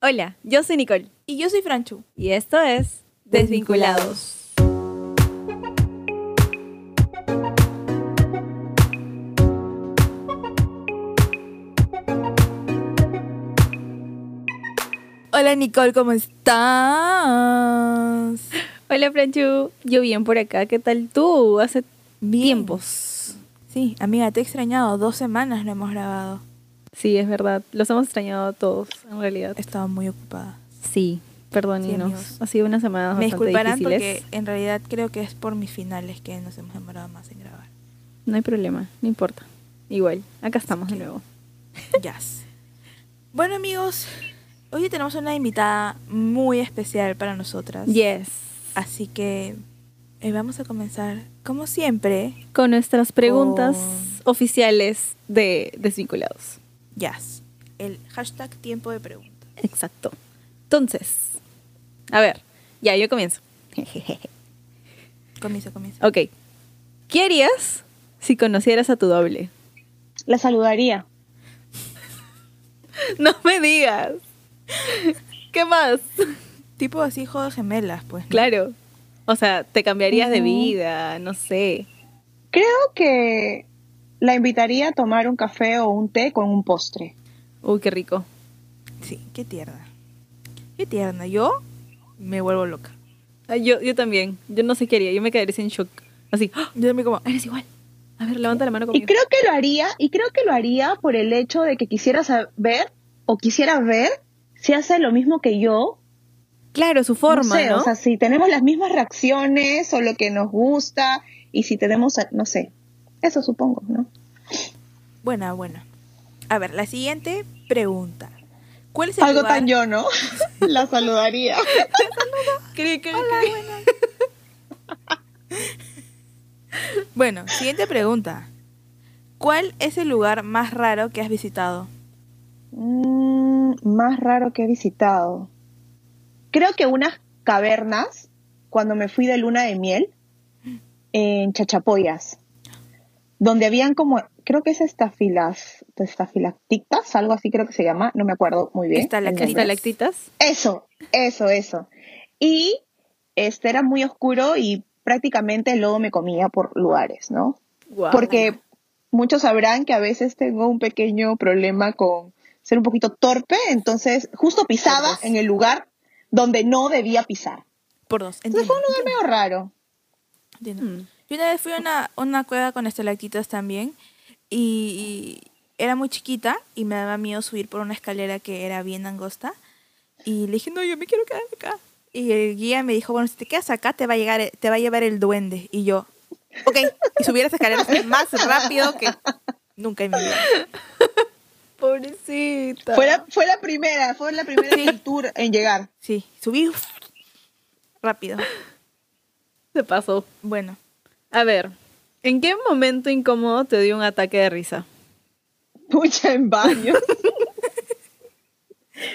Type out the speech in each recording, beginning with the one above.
Hola, yo soy Nicole Y yo soy Franchu. y esto es Desvinculados. Hola Nicole, ¿cómo estás? Hola Franchu, yo bien por acá, ¿qué tal tú? Hace Bien. tiempos. Sí, amiga, te he extrañado. Dos semanas no hemos grabado. Sí, es verdad, los hemos extrañado a todos, en realidad. He estado muy ocupada. Sí, perdónenos, ha sido una semana Me bastante disculparán difíciles. porque en realidad creo que es por mis finales que nos hemos demorado más en grabar. No hay problema, no importa. Igual, acá estamos de nuevo. Jazz. bueno amigos, hoy tenemos una invitada muy especial para nosotras. Yes. Así que eh, vamos a comenzar, como siempre, Con nuestras preguntas Con- oficiales de Desvinculados. Jazz. El hashtag tiempo de preguntas. Exacto. Entonces, a ver, ya, yo comienzo. Comienza, comienza. ok. ¿Qué harías si conocieras a tu doble? La saludaría. No me digas. ¿Qué más? Tipo así, juego de gemelas, pues. ¿no? Claro. O sea, te cambiarías de vida, no sé. Creo que la invitaría a tomar un café o un té con un postre. Uy, qué rico. Sí, qué tierna. Qué tierna. Yo me vuelvo loca. Ay, yo, yo también. Yo no sé qué haría. Yo me quedaría sin shock. Así. ¡ah! Yo también como, Eres igual. A ver, levanta la mano Y conmigo. creo que lo haría, y creo que lo haría por el hecho de que quisiera saber o quisiera ver si hace lo mismo que yo. Claro, su forma, no sé, ¿no? o sea, si tenemos las mismas reacciones o lo que nos gusta y si tenemos, no sé, eso supongo, ¿no? buena, buena. A ver, la siguiente pregunta. ¿Cuál es el Algo lugar? tan yo, ¿no? la saludaría. Creí que- Bueno, siguiente pregunta. ¿Cuál es el lugar más raro que has visitado? Mm, más raro que he visitado. Creo que unas cavernas cuando me fui de luna de miel en Chachapoyas, donde habían como, creo que es estafilas, estafilactitas, algo así creo que se llama, no me acuerdo muy bien. Estalactitas. Eso, eso, eso. Y este era muy oscuro y prácticamente el lodo me comía por lugares, ¿no? Porque muchos sabrán que a veces tengo un pequeño problema con ser un poquito torpe, entonces justo pisaba en el lugar donde no debía pisar. Por dos. Entonces fue un lugar medio raro. entiendo. Mm. Yo una vez fui a una, una cueva con estalactitas también y, y era muy chiquita y me daba miedo subir por una escalera que era bien angosta y le dije, no, yo me quiero quedar acá. Y el guía me dijo, bueno, si te quedas acá te va a, llegar, te va a llevar el duende. Y yo, ok, y subí las escaleras más rápido que nunca en mi vida. Pobrecita. Fue la, fue la primera, fue la primera tour en llegar. Sí, subí rápido. Se pasó. Bueno, A ver, ¿en qué momento incómodo te dio un ataque de risa? Pucha, en baño.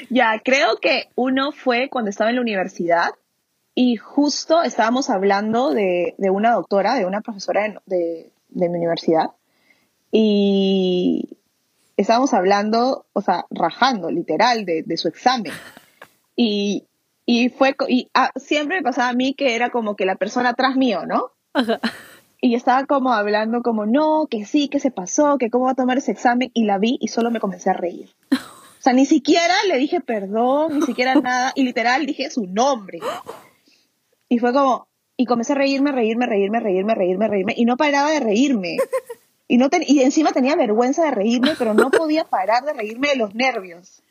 ya, creo que uno fue cuando estaba en la universidad y justo estábamos hablando de, de una doctora, de una profesora de, de- mi universidad y estábamos hablando, o sea, rajando, literal, de, de su examen. Y, y fue, y ah, siempre me pasaba a mí que era como que la persona atrás mío, ¿no? Ajá. Y yo estaba como hablando como, no, que sí, que se pasó, que cómo va a tomar ese examen, y la vi y solo me comencé a reír. O sea, ni siquiera le dije perdón, ni siquiera nada, y literal dije su nombre. Y fue como, y comencé a reírme, reírme, reírme, reírme, reírme, reírme, y no paraba de reírme. Y, no ten- y encima tenía vergüenza de reírme, pero no podía parar de reírme de los nervios.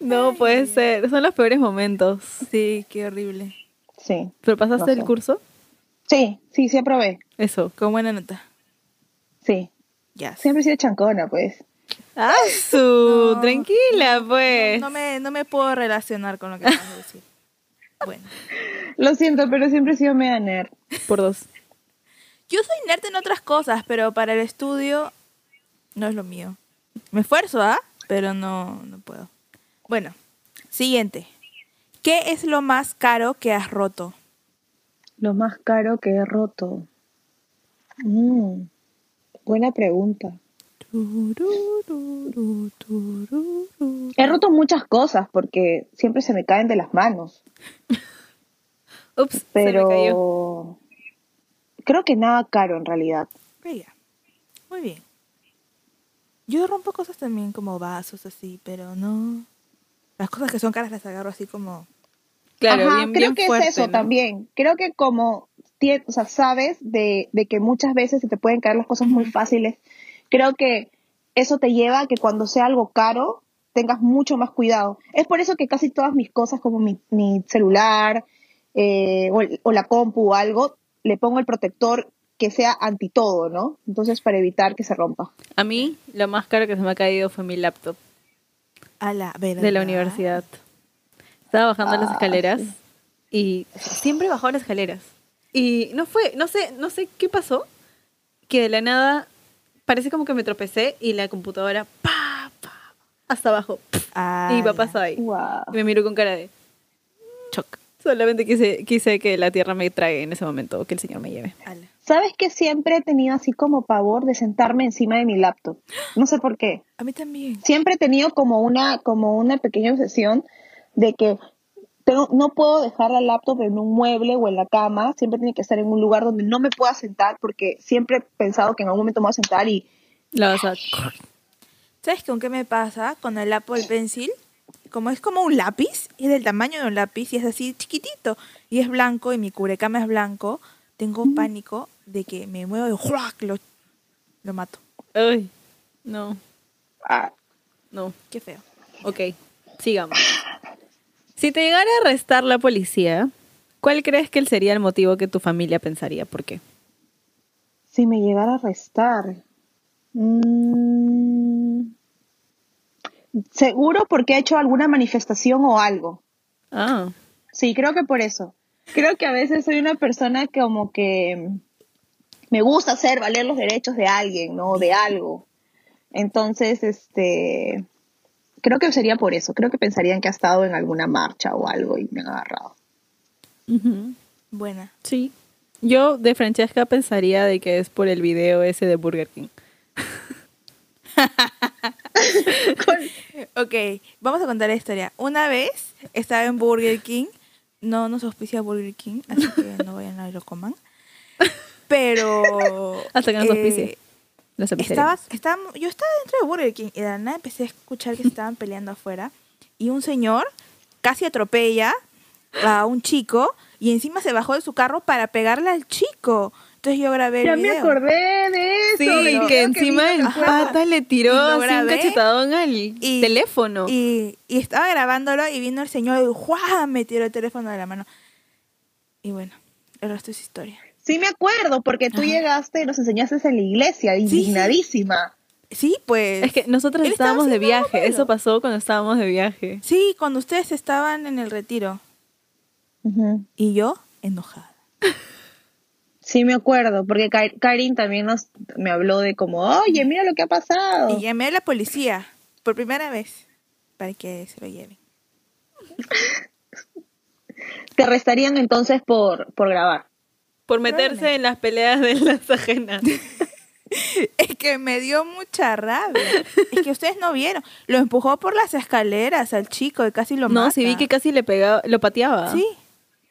No puede ser. Son los peores momentos. sí, qué horrible. Sí, ¿Pero pasaste No el curso? Sí, sí, sí aprobé. Eso. Con buena nota. Sí, Ya. siempre he sido chancona, pues. ¡Ah, su! No. Tranquila, pues. No me, no me puedo relacionar con lo que acabas de decir. Bueno. Lo siento, pero siempre he sido media nerd. Por dos. Yo soy nerd en otras cosas, pero para el estudio no es lo mío. Me esfuerzo, ¿ah? Pero no, no puedo. Bueno, siguiente. ¿Qué es lo más caro que has roto? Lo más caro que he roto. Mm, buena pregunta. He roto muchas cosas porque siempre se me caen de las manos. Ups, se me cayó. Pero creo que nada caro en realidad. Bella. Muy bien. Yo rompo cosas también como vasos así, pero no. Las cosas que son caras las agarro así como. Claro, Ajá, bien, creo bien que fuerte, es eso ¿no? también. Creo que como tie- o sea, sabes de, de que muchas veces se te pueden caer las cosas muy fáciles, creo que eso te lleva a que cuando sea algo caro tengas mucho más cuidado. Es por eso que casi todas mis cosas, como mi, mi celular eh, o la compu o algo, le pongo el protector que sea anti todo, ¿no? Entonces para evitar que se rompa. A mí, lo más caro que se me ha caído fue mi laptop A la verdad. de la universidad. Estaba bajando las Ah, escaleras sí. y siempre bajaba las escaleras. Y no fue, no sé, no sé qué pasó, que de la nada parece como que me tropecé y la computadora pa, pa, hasta abajo. pf, y mi papá estaba ahí. Wow. Y me miró con cara de shock. Solamente quise, quise que la tierra me trague en ese momento, o que el Señor me lleve. Ala. ¿Sabes que siempre he tenido así como pavor de sentarme encima de mi laptop? No sé por qué. A mí también. siempre he tenido como una, como una pequeña obsesión de que tengo- no puedo dejar la laptop en un mueble o en la cama, siempre tiene que estar en un lugar donde no me pueda sentar porque siempre he pensado que en algún momento me voy a sentar y La vas a... ¿Sabes con qué me pasa? Con el Apple Pencil. Como es como un lápiz, es del tamaño de un lápiz y es así chiquitito. Y es blanco y mi cubrecama es blanco. Tengo pánico de que me muevo y ¡juac! lo, lo mato. Ay, no, ah, no. Qué feo. Ok, sigamos. Si te llegara a arrestar la policía, ¿cuál crees que sería el motivo que tu familia pensaría? ¿Por qué? si me llegara a arrestar. mm, seguro porque ha hecho alguna manifestación o algo. Ah, Sí, creo que por eso. Creo que a veces soy una persona que como que me gusta hacer valer los derechos de alguien, ¿no? De algo. Entonces, este, creo que sería por eso. Creo que pensarían que ha estado en alguna marcha o algo y me han agarrado. Buena. sí. Yo de Francesca pensaría de que es por el video ese de Burger King. Ok, vamos a contar la historia. Una vez estaba en Burger King. No nos auspicia Burger King, así que no vayan a lo coman. Pero. Hasta que nos eh, auspicie. Los estaba, estaba, yo estaba dentro de Burger King y de nada empecé a escuchar que se estaban peleando afuera. Y un señor casi atropella a un chico y encima se bajó de su carro para pegarle al chico. Entonces yo grabé el Ya me video. acordé de eso. Sí, que encima vi el pata le tiró así un cachetadón al y- teléfono. Y, y estaba grabándolo y vino el señor y ¡juá! me tiró el teléfono de la mano. Y bueno, el resto es historia. Sí me acuerdo, porque tú llegaste y nos enseñaste en la iglesia, indignadísima. Sí, pues. Es que nosotros estábamos de viaje. Eso pasó cuando estábamos de viaje. Sí, cuando ustedes estaban en el retiro. Y yo, enojada. Sí me acuerdo, porque Ka- Karin también nos, me habló de como, oye, mira lo que ha pasado. Y llamé a la policía por primera vez para que se lo lleven. Te arrestarían entonces por, por grabar. Por meterse en las peleas de las ajenas. Es que me dio mucha rabia. Es que ustedes no vieron. Lo empujó por las escaleras al chico y casi lo mata. No, sí vi que casi le pegaba, lo pateaba. Sí,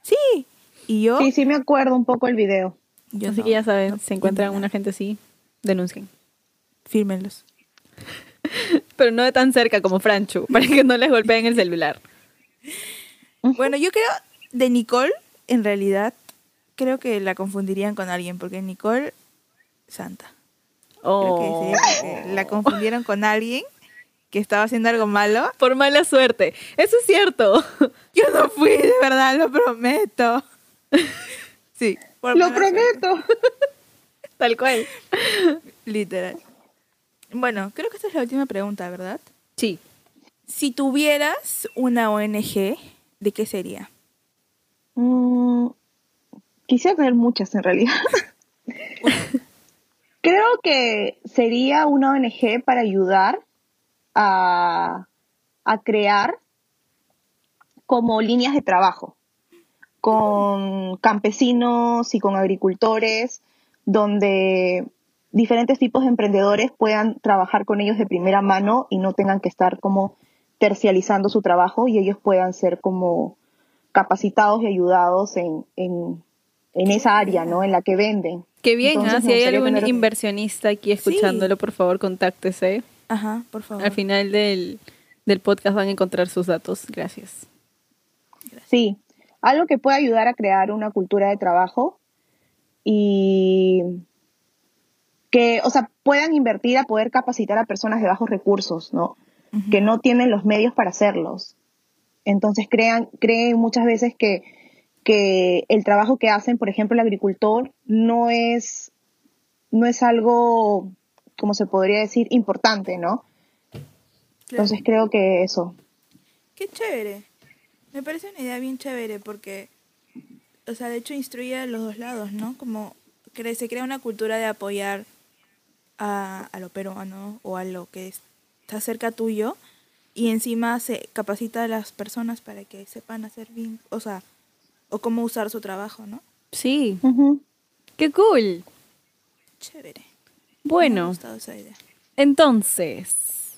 sí. Y yo. Sí, sí me acuerdo un poco el video. yo Así no. que ya saben, No, si encuentran una gente así, denuncien. Fírmenlos. Pero no de tan cerca como Franchu, para que no les golpeen el celular. Bueno, yo creo de Nicole, en realidad, creo que la confundirían con alguien, porque Nicole, santa. Creo Oh. que la confundieron con alguien que estaba haciendo algo malo. Por mala suerte. Eso es cierto. Yo no fui, de verdad, lo prometo. Sí, por Lo mala suerte, prometo. Tal cual. literal. Bueno, creo que esta es la última pregunta, ¿verdad? Sí. Si tuvieras una ONG, ¿de qué sería? Mm, quisiera tener muchas en realidad. Creo que sería una ONG para ayudar a, a crear como líneas de trabajo con campesinos y con agricultores, donde diferentes tipos de emprendedores puedan trabajar con ellos de primera mano y no tengan que estar como tercializando su trabajo y ellos puedan ser como capacitados y ayudados en, en, en esa área, ¿no? En la que venden. Qué bien, Entonces, ¿ah? Si hay algún tener- inversionista aquí escuchándolo, por favor, contáctese. Ajá, por favor. Al final del, del podcast van a encontrar sus datos. Gracias. Sí, algo que puede ayudar a crear una cultura de trabajo y que, o sea, puedan invertir a poder capacitar a personas de bajos recursos, ¿no? Que no tienen los medios para hacerlos. Entonces crean, creen muchas veces que, que el trabajo que hacen, por ejemplo, el agricultor, no es, no es algo, como se podría decir, importante, ¿no? Claro. Entonces creo que eso. Qué chévere. Me parece una idea bien chévere porque, o sea, de hecho instruye a los dos lados, ¿no? Como se crea una cultura de apoyar a, a lo peruano o a lo que está cerca tuyo y encima se capacita a las personas para que sepan hacer bien, o sea, o cómo usar su trabajo, ¿no? Sí, Ujú. qué cool. Chévere. Me ha Bueno, gustado esa idea. entonces,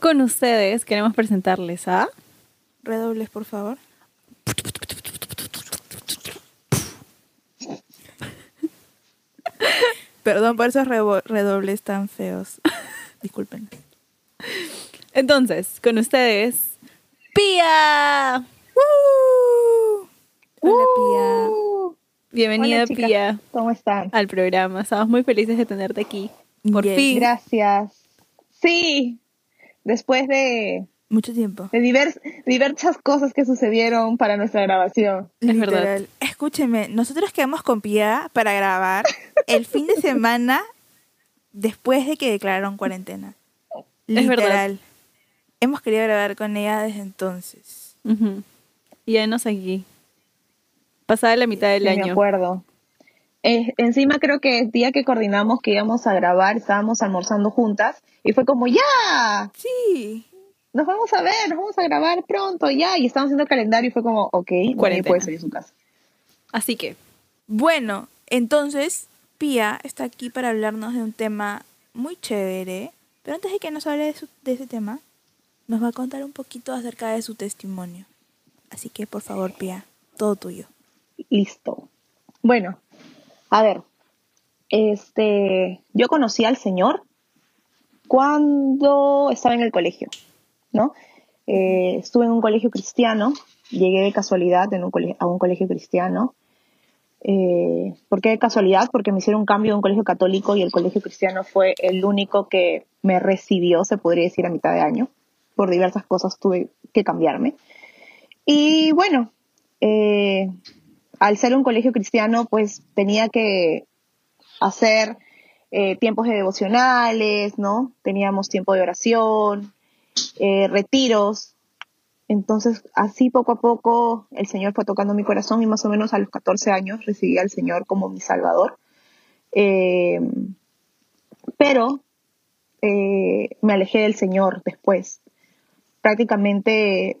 con ustedes queremos presentarles a... Redobles, por favor. Perdón por esos redobles tan feos. Disculpen. Entonces, con ustedes, Pía. ¡Woo! Hola, Pía. Uh, Bienvenida, hola. Pía, ¿Cómo están? al programa. Estamos muy felices de tenerte aquí. Por Yes. fin. Gracias. Sí, después de, Mucho tiempo. de divers- diversas cosas que sucedieron para nuestra grabación. Es verdad. Literal. Escúcheme, nosotros quedamos con Pia para grabar el fin de semana después de que declararon cuarentena. Es verdad. Literal. Hemos querido grabar con ella desde entonces. Y ya nos aquí. Pasada la mitad del Sí, año. acuerdo. Eh, encima creo que el día que coordinamos que íbamos a grabar, estábamos almorzando juntas y fue como, ya, Sí. nos vamos a ver, nos vamos a grabar pronto, ya. Y estábamos haciendo el calendario y fue como, ok, nadie puede salir de su casa. Así que, Bueno, entonces Pia está aquí para hablarnos de un tema muy chévere. Pero antes de que nos hable de, su- de ese tema, nos va a contar un poquito acerca de su testimonio. Así que, por favor, Pia, todo tuyo. Listo. Bueno, a ver, este, yo conocí al Señor cuando estaba en el colegio, ¿no? Eh, estuve en un colegio cristiano, llegué de casualidad en un a un colegio cristiano. Eh, ¿Por qué de casualidad? Porque me hicieron un cambio de un colegio católico y el colegio cristiano fue el único que me recibió, se podría decir, a mitad de año. Por diversas cosas tuve que cambiarme. Y bueno, eh, al ser un colegio cristiano, pues tenía que hacer eh, tiempos de devocionales, ¿no? Teníamos tiempo de oración, eh, retiros. Entonces, así poco a poco el Señor fue tocando mi corazón y más o menos a los 14 años recibí al Señor como mi Salvador. Eh, pero me alejé del Señor después. Prácticamente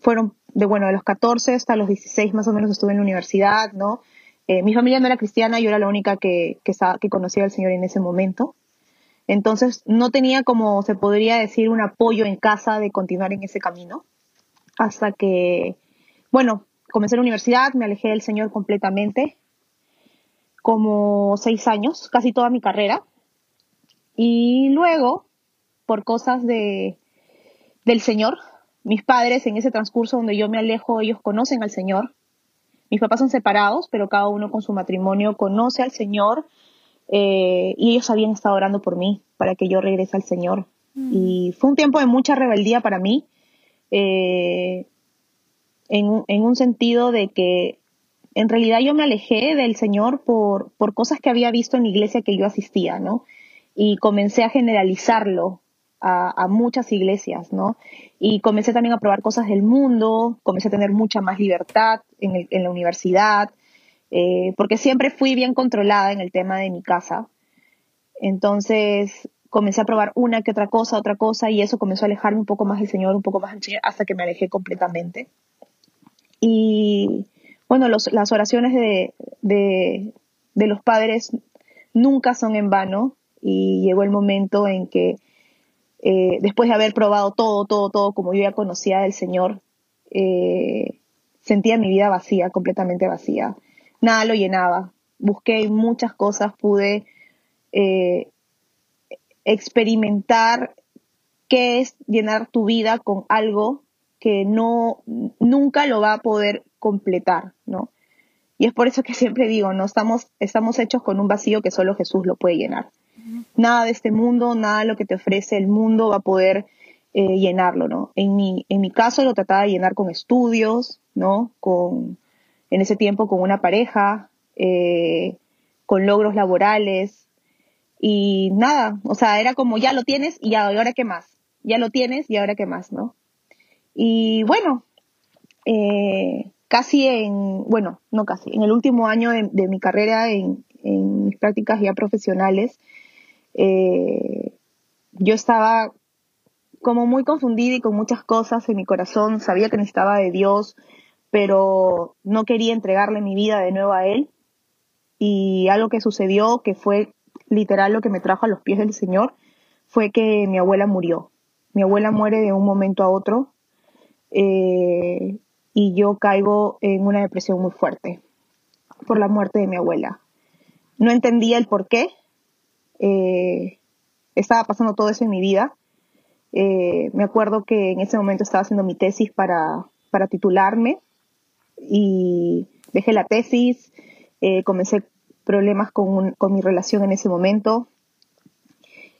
fueron de bueno, de los 14 hasta los 16 más o menos estuve en la universidad, ¿no? Eh, mi familia no era cristiana, yo era la única que, que, que conocía al Señor en ese momento. Entonces no tenía como se podría decir un apoyo en casa de continuar en ese camino. Hasta que, bueno, comencé la universidad, me alejé del Señor completamente, como seis años, casi toda mi carrera. Y luego, por cosas de, del Señor, mis padres en ese transcurso donde yo me alejo, ellos conocen al Señor. Mis papás son separados, pero cada uno con su matrimonio conoce al Señor eh, y ellos habían estado orando por mí para que yo regrese al Señor. Y fue un tiempo de mucha rebeldía para mí, eh, en, un- en un sentido de que en realidad yo me alejé del Señor por, por cosas que había visto en la iglesia que yo asistía, ¿no? Y comencé a generalizarlo a, muchas iglesias, ¿no? Y comencé también a probar cosas del mundo, comencé a tener mucha más libertad en, la universidad, eh, porque siempre fui bien controlada en el tema de mi casa. Entonces comencé a probar una que otra cosa, otra cosa, y eso comenzó a alejarme un poco más del Señor, un poco más del Señor, hasta que me alejé completamente. Y bueno, las oraciones de los padres nunca son en vano. Y llegó el momento en que, eh, después de haber probado todo, todo, todo, como yo ya conocía del Señor, eh, sentía mi vida vacía, completamente vacía. Nada lo llenaba. Busqué muchas cosas, pude eh, experimentar qué es llenar tu vida con algo que no nunca lo va a poder completar, ¿no? Y es por eso que siempre digo, no estamos estamos hechos con un vacío que solo Jesús lo puede llenar. Nada de este mundo, nada de lo que te ofrece el mundo va a poder eh, llenarlo, ¿no? En mi en mi caso lo trataba de llenar con estudios, ¿no? Con en ese tiempo con una pareja, eh, con logros laborales y nada, o sea, era como ya lo tienes y ya, ¿y ahora qué más? Ya lo tienes y ahora qué más, ¿no? Y bueno, eh, casi en, bueno, no casi, en el último año de, mi carrera en, mis prácticas ya profesionales, eh, yo estaba como muy confundida y con muchas cosas en mi corazón, sabía que necesitaba de Dios, pero no quería entregarle mi vida de nuevo a Él. Y algo que sucedió, que fue literal lo que me trajo a los pies del Señor, fue que mi abuela murió. Mi abuela muere de un momento a otro eh, y yo caigo en una depresión muy fuerte por la muerte de mi abuela. No entendía el por qué. Eh, estaba pasando todo eso en mi vida. Eh, me acuerdo que en ese momento estaba haciendo mi tesis para, para titularme y dejé la tesis, comencé problemas con, con, mi relación en ese momento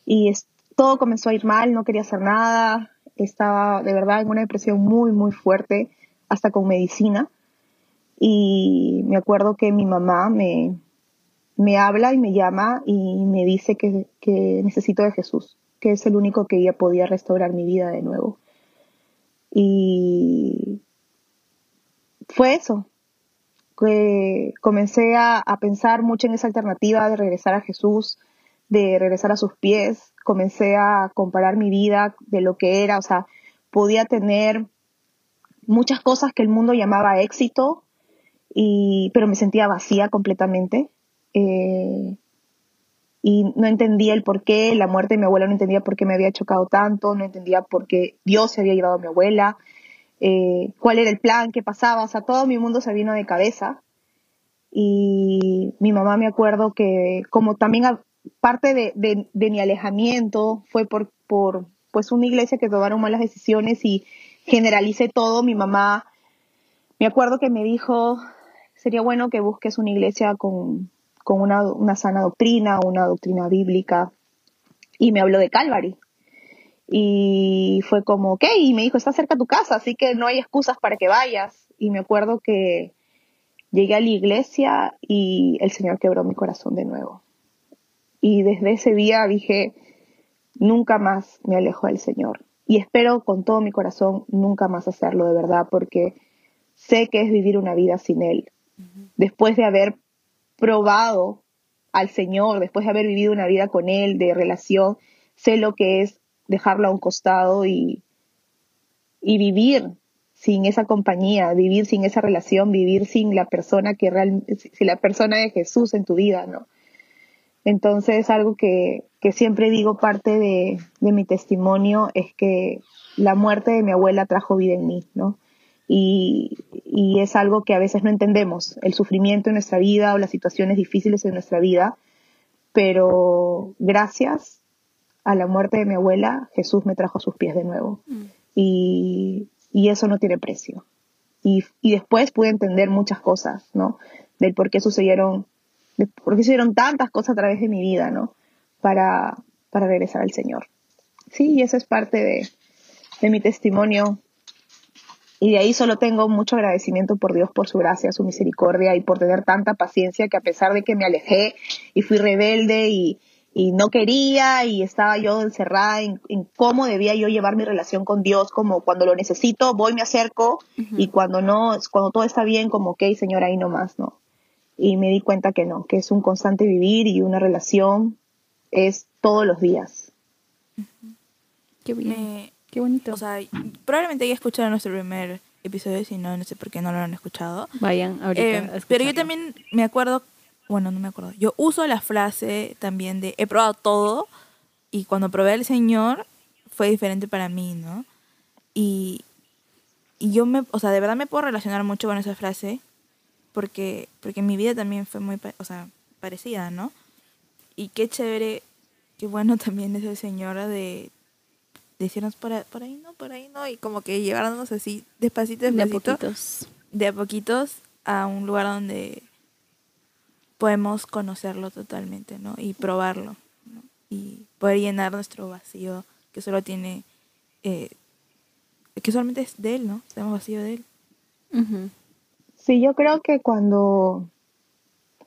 y todo comenzó a ir mal, no quería hacer nada, estaba de verdad en una depresión muy, muy fuerte, hasta con medicina. Y me acuerdo que mi mamá me, me habla y me llama y me dice que, que, necesito de Jesús, que es el único que ella podía restaurar mi vida de nuevo. Y fue eso, que comencé a, a pensar mucho en esa alternativa de regresar a Jesús, de regresar a sus pies, comencé a comparar mi vida de lo que era, o sea, podía tener muchas cosas que el mundo llamaba éxito, y, pero me sentía vacía completamente. Eh, y no entendía el por qué, la muerte de mi abuela no entendía por qué me había chocado tanto, no entendía por qué Dios se había llevado a mi abuela, eh, cuál era el plan, qué pasaba, o sea, todo mi mundo se vino de cabeza. Y mi mamá me acuerdo que como también parte de, de, mi alejamiento fue por, por pues una iglesia que tomaron malas decisiones y generalicé todo. Mi mamá, me acuerdo que me dijo, sería bueno que busques una iglesia con, con una, una sana doctrina, una doctrina bíblica. Y me habló de Calvary. Y fue como, ok, y me dijo, está cerca de tu casa, así que no hay excusas para que vayas. Y me acuerdo que llegué a la iglesia y el Señor quebró mi corazón de nuevo. Y desde ese día dije, nunca más me alejo del Señor. Y espero con todo mi corazón nunca más hacerlo de verdad, porque sé que es vivir una vida sin Él. Después de haber probado al Señor, después de haber vivido una vida con Él, de relación, sé lo que es dejarlo a un costado y, y vivir sin esa compañía, vivir sin esa relación, vivir sin la persona que realmente, sin la persona de Jesús en tu vida, ¿no? Entonces, algo que, siempre digo, parte de, mi testimonio, es que la muerte de mi abuela trajo vida en mí, ¿no? Y, es algo que a veces no entendemos, el sufrimiento en nuestra vida o las situaciones difíciles en nuestra vida, pero gracias a la muerte de mi abuela, Jesús me trajo a sus pies de nuevo. Mm. Y, y, eso no tiene precio. Y, y después pude entender muchas cosas, ¿no? Del por qué sucedieron porque hicieron tantas cosas a través de mi vida, ¿no? Para, para regresar al Señor. Sí, y eso es parte de, de mi testimonio. Y de ahí solo tengo mucho agradecimiento por Dios, por su gracia, su misericordia y por tener tanta paciencia que a pesar de que me alejé y fui rebelde y, y no quería y estaba yo encerrada en, en, cómo debía yo llevar mi relación con Dios, como cuando lo necesito voy, me acerco y cuando no, cuando todo está bien, como ok, Señor, ahí nomás, ¿no? y me di cuenta que no, que es un constante vivir y una relación es todos los días. Qué bien. Qué bonito. O sea, probablemente ya escucharon nuestro primer episodio, si no, no sé por qué no lo han escuchado. Vayan ahorita. Eh, pero yo también me acuerdo bueno, no me acuerdo, yo uso la frase también de he probado todo y cuando probé al Señor fue diferente para mí, ¿no? Y, y yo me, o sea, de verdad me puedo relacionar mucho con esa frase porque, porque mi vida también fue muy, o sea, parecida, ¿no? Y qué chévere, qué bueno también es el Señor de decirnos por, ahí- por ahí no, por ahí no, y como que llevarnos así despacito, De a despacito, poquitos. de a poquitos a un lugar donde podemos conocerlo totalmente, ¿no? Y probarlo, ¿no? Y poder llenar nuestro vacío que solo tiene, eh, que solamente es de Él, ¿no? Tenemos vacío de Él. Sí, yo creo que cuando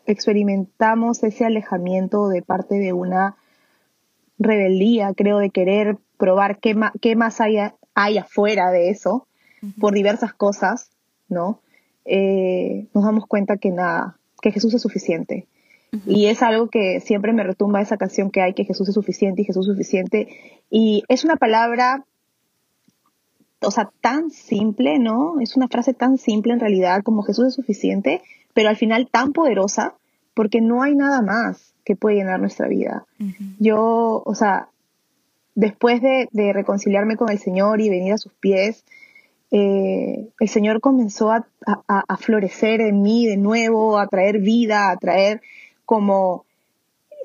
experimentamos ese alejamiento de parte de una rebeldía, creo, de querer probar qué, ma- qué más hay, hay afuera de eso, por diversas cosas, ¿no? Eh, nos damos cuenta que nada, que Jesús es suficiente. Y es algo que siempre me retumba esa canción que hay, que Jesús es suficiente y Jesús es suficiente. Y es una palabra o sea, tan simple, ¿no? Es una frase tan simple en realidad como Jesús es suficiente, pero al final tan poderosa porque no hay nada más que puede llenar nuestra vida. Yo, o sea, después de, de reconciliarme con el Señor y venir a sus pies, eh, el Señor comenzó a, a- florecer en mí de nuevo, a traer vida, a traer como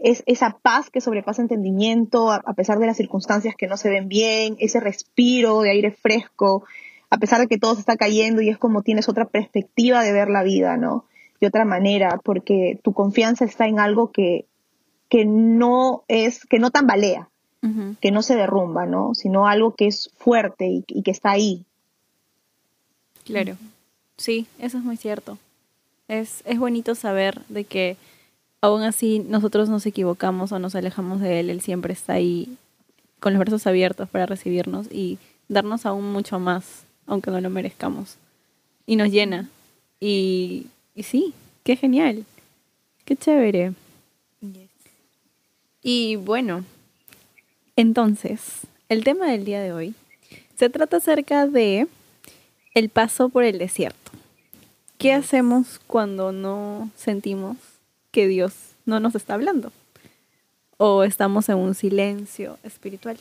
es esa paz que sobrepasa entendimiento a, a pesar de las circunstancias que no se ven bien, ese respiro de aire fresco, a pesar de que todo se está cayendo y es como tienes otra perspectiva de ver la vida, ¿no? De otra manera, porque tu confianza está en algo que, que no es, que no tambalea, Que no se derrumba, ¿no? Sino algo que es fuerte y, y que está ahí. Claro. Sí, eso es muy cierto. Es, es bonito saber de que aún así nosotros nos equivocamos o nos alejamos de Él, Él siempre está ahí con los brazos abiertos para recibirnos y darnos aún mucho más, aunque no lo merezcamos. Y nos llena. Y, y sí, qué genial. Qué chévere. Yes. Y bueno, entonces, el tema del día de hoy se trata acerca de el paso por el desierto. ¿Qué hacemos cuando no sentimos que Dios no nos está hablando? O estamos en un silencio espiritual.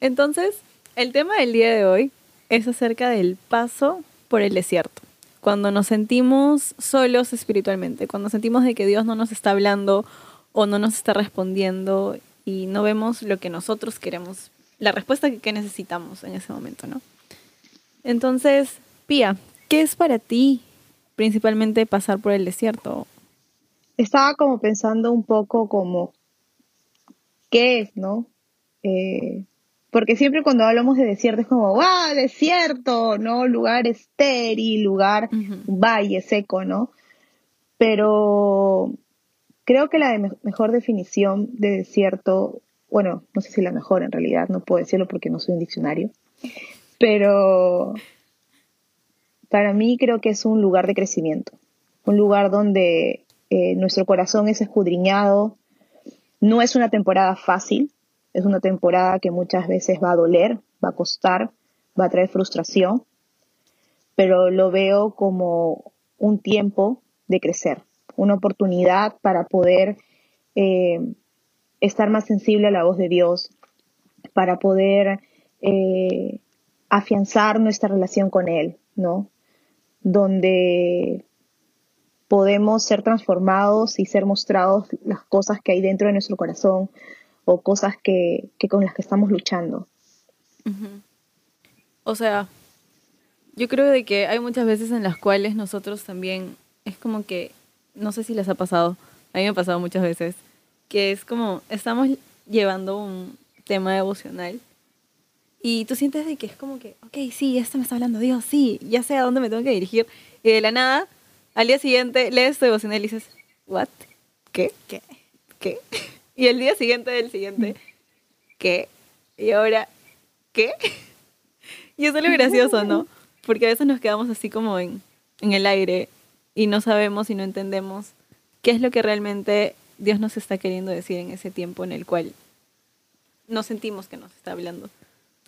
Entonces, el tema del día de hoy es acerca del paso por el desierto. Cuando nos sentimos solos espiritualmente, cuando sentimos de que Dios no nos está hablando o no nos está respondiendo y no vemos lo que nosotros queremos, la respuesta que necesitamos en ese momento, ¿no? Entonces, Pía, ¿qué es para ti principalmente pasar por el desierto? Estaba como pensando un poco como, ¿qué es, no? Eh, porque siempre cuando hablamos de desierto es como, ¡wow! Desierto, ¿no? Lugar estéril, lugar, valle seco, ¿no? Pero creo que la mejor definición de desierto, bueno, no sé si la mejor en realidad, no puedo decirlo porque no soy un diccionario, pero para mí creo que es un lugar de crecimiento, un lugar donde eh, nuestro corazón es escudriñado. No es una temporada fácil, es una temporada que muchas veces va a doler, va a costar, va a traer frustración, pero lo veo como un tiempo de crecer, una oportunidad para poder eh, estar más sensible a la voz de Dios, para poder eh, afianzar nuestra relación con Él, ¿no? Donde podemos ser transformados y ser mostrados las cosas que hay dentro de nuestro corazón o cosas que, con las que estamos luchando. O sea, yo creo de que hay muchas veces en las cuales nosotros también es como que, no sé si les ha pasado, a mí me ha pasado muchas veces, que es como estamos llevando un tema devocional y tú sientes de que es como que, ok, sí, esto me está hablando Dios, sí, ya sé a dónde me tengo que dirigir y de la nada, al día siguiente lees tu devocional y dices, ¿what? ¿Qué? ¿Qué? ¿Qué? Y el día siguiente del siguiente, ¿qué? Y ahora, ¿qué? Y eso es lo gracioso, ¿no? Porque a veces nos quedamos así como en, en el aire y no sabemos y no entendemos qué es lo que realmente Dios nos está queriendo decir en ese tiempo en el cual no sentimos que nos está hablando.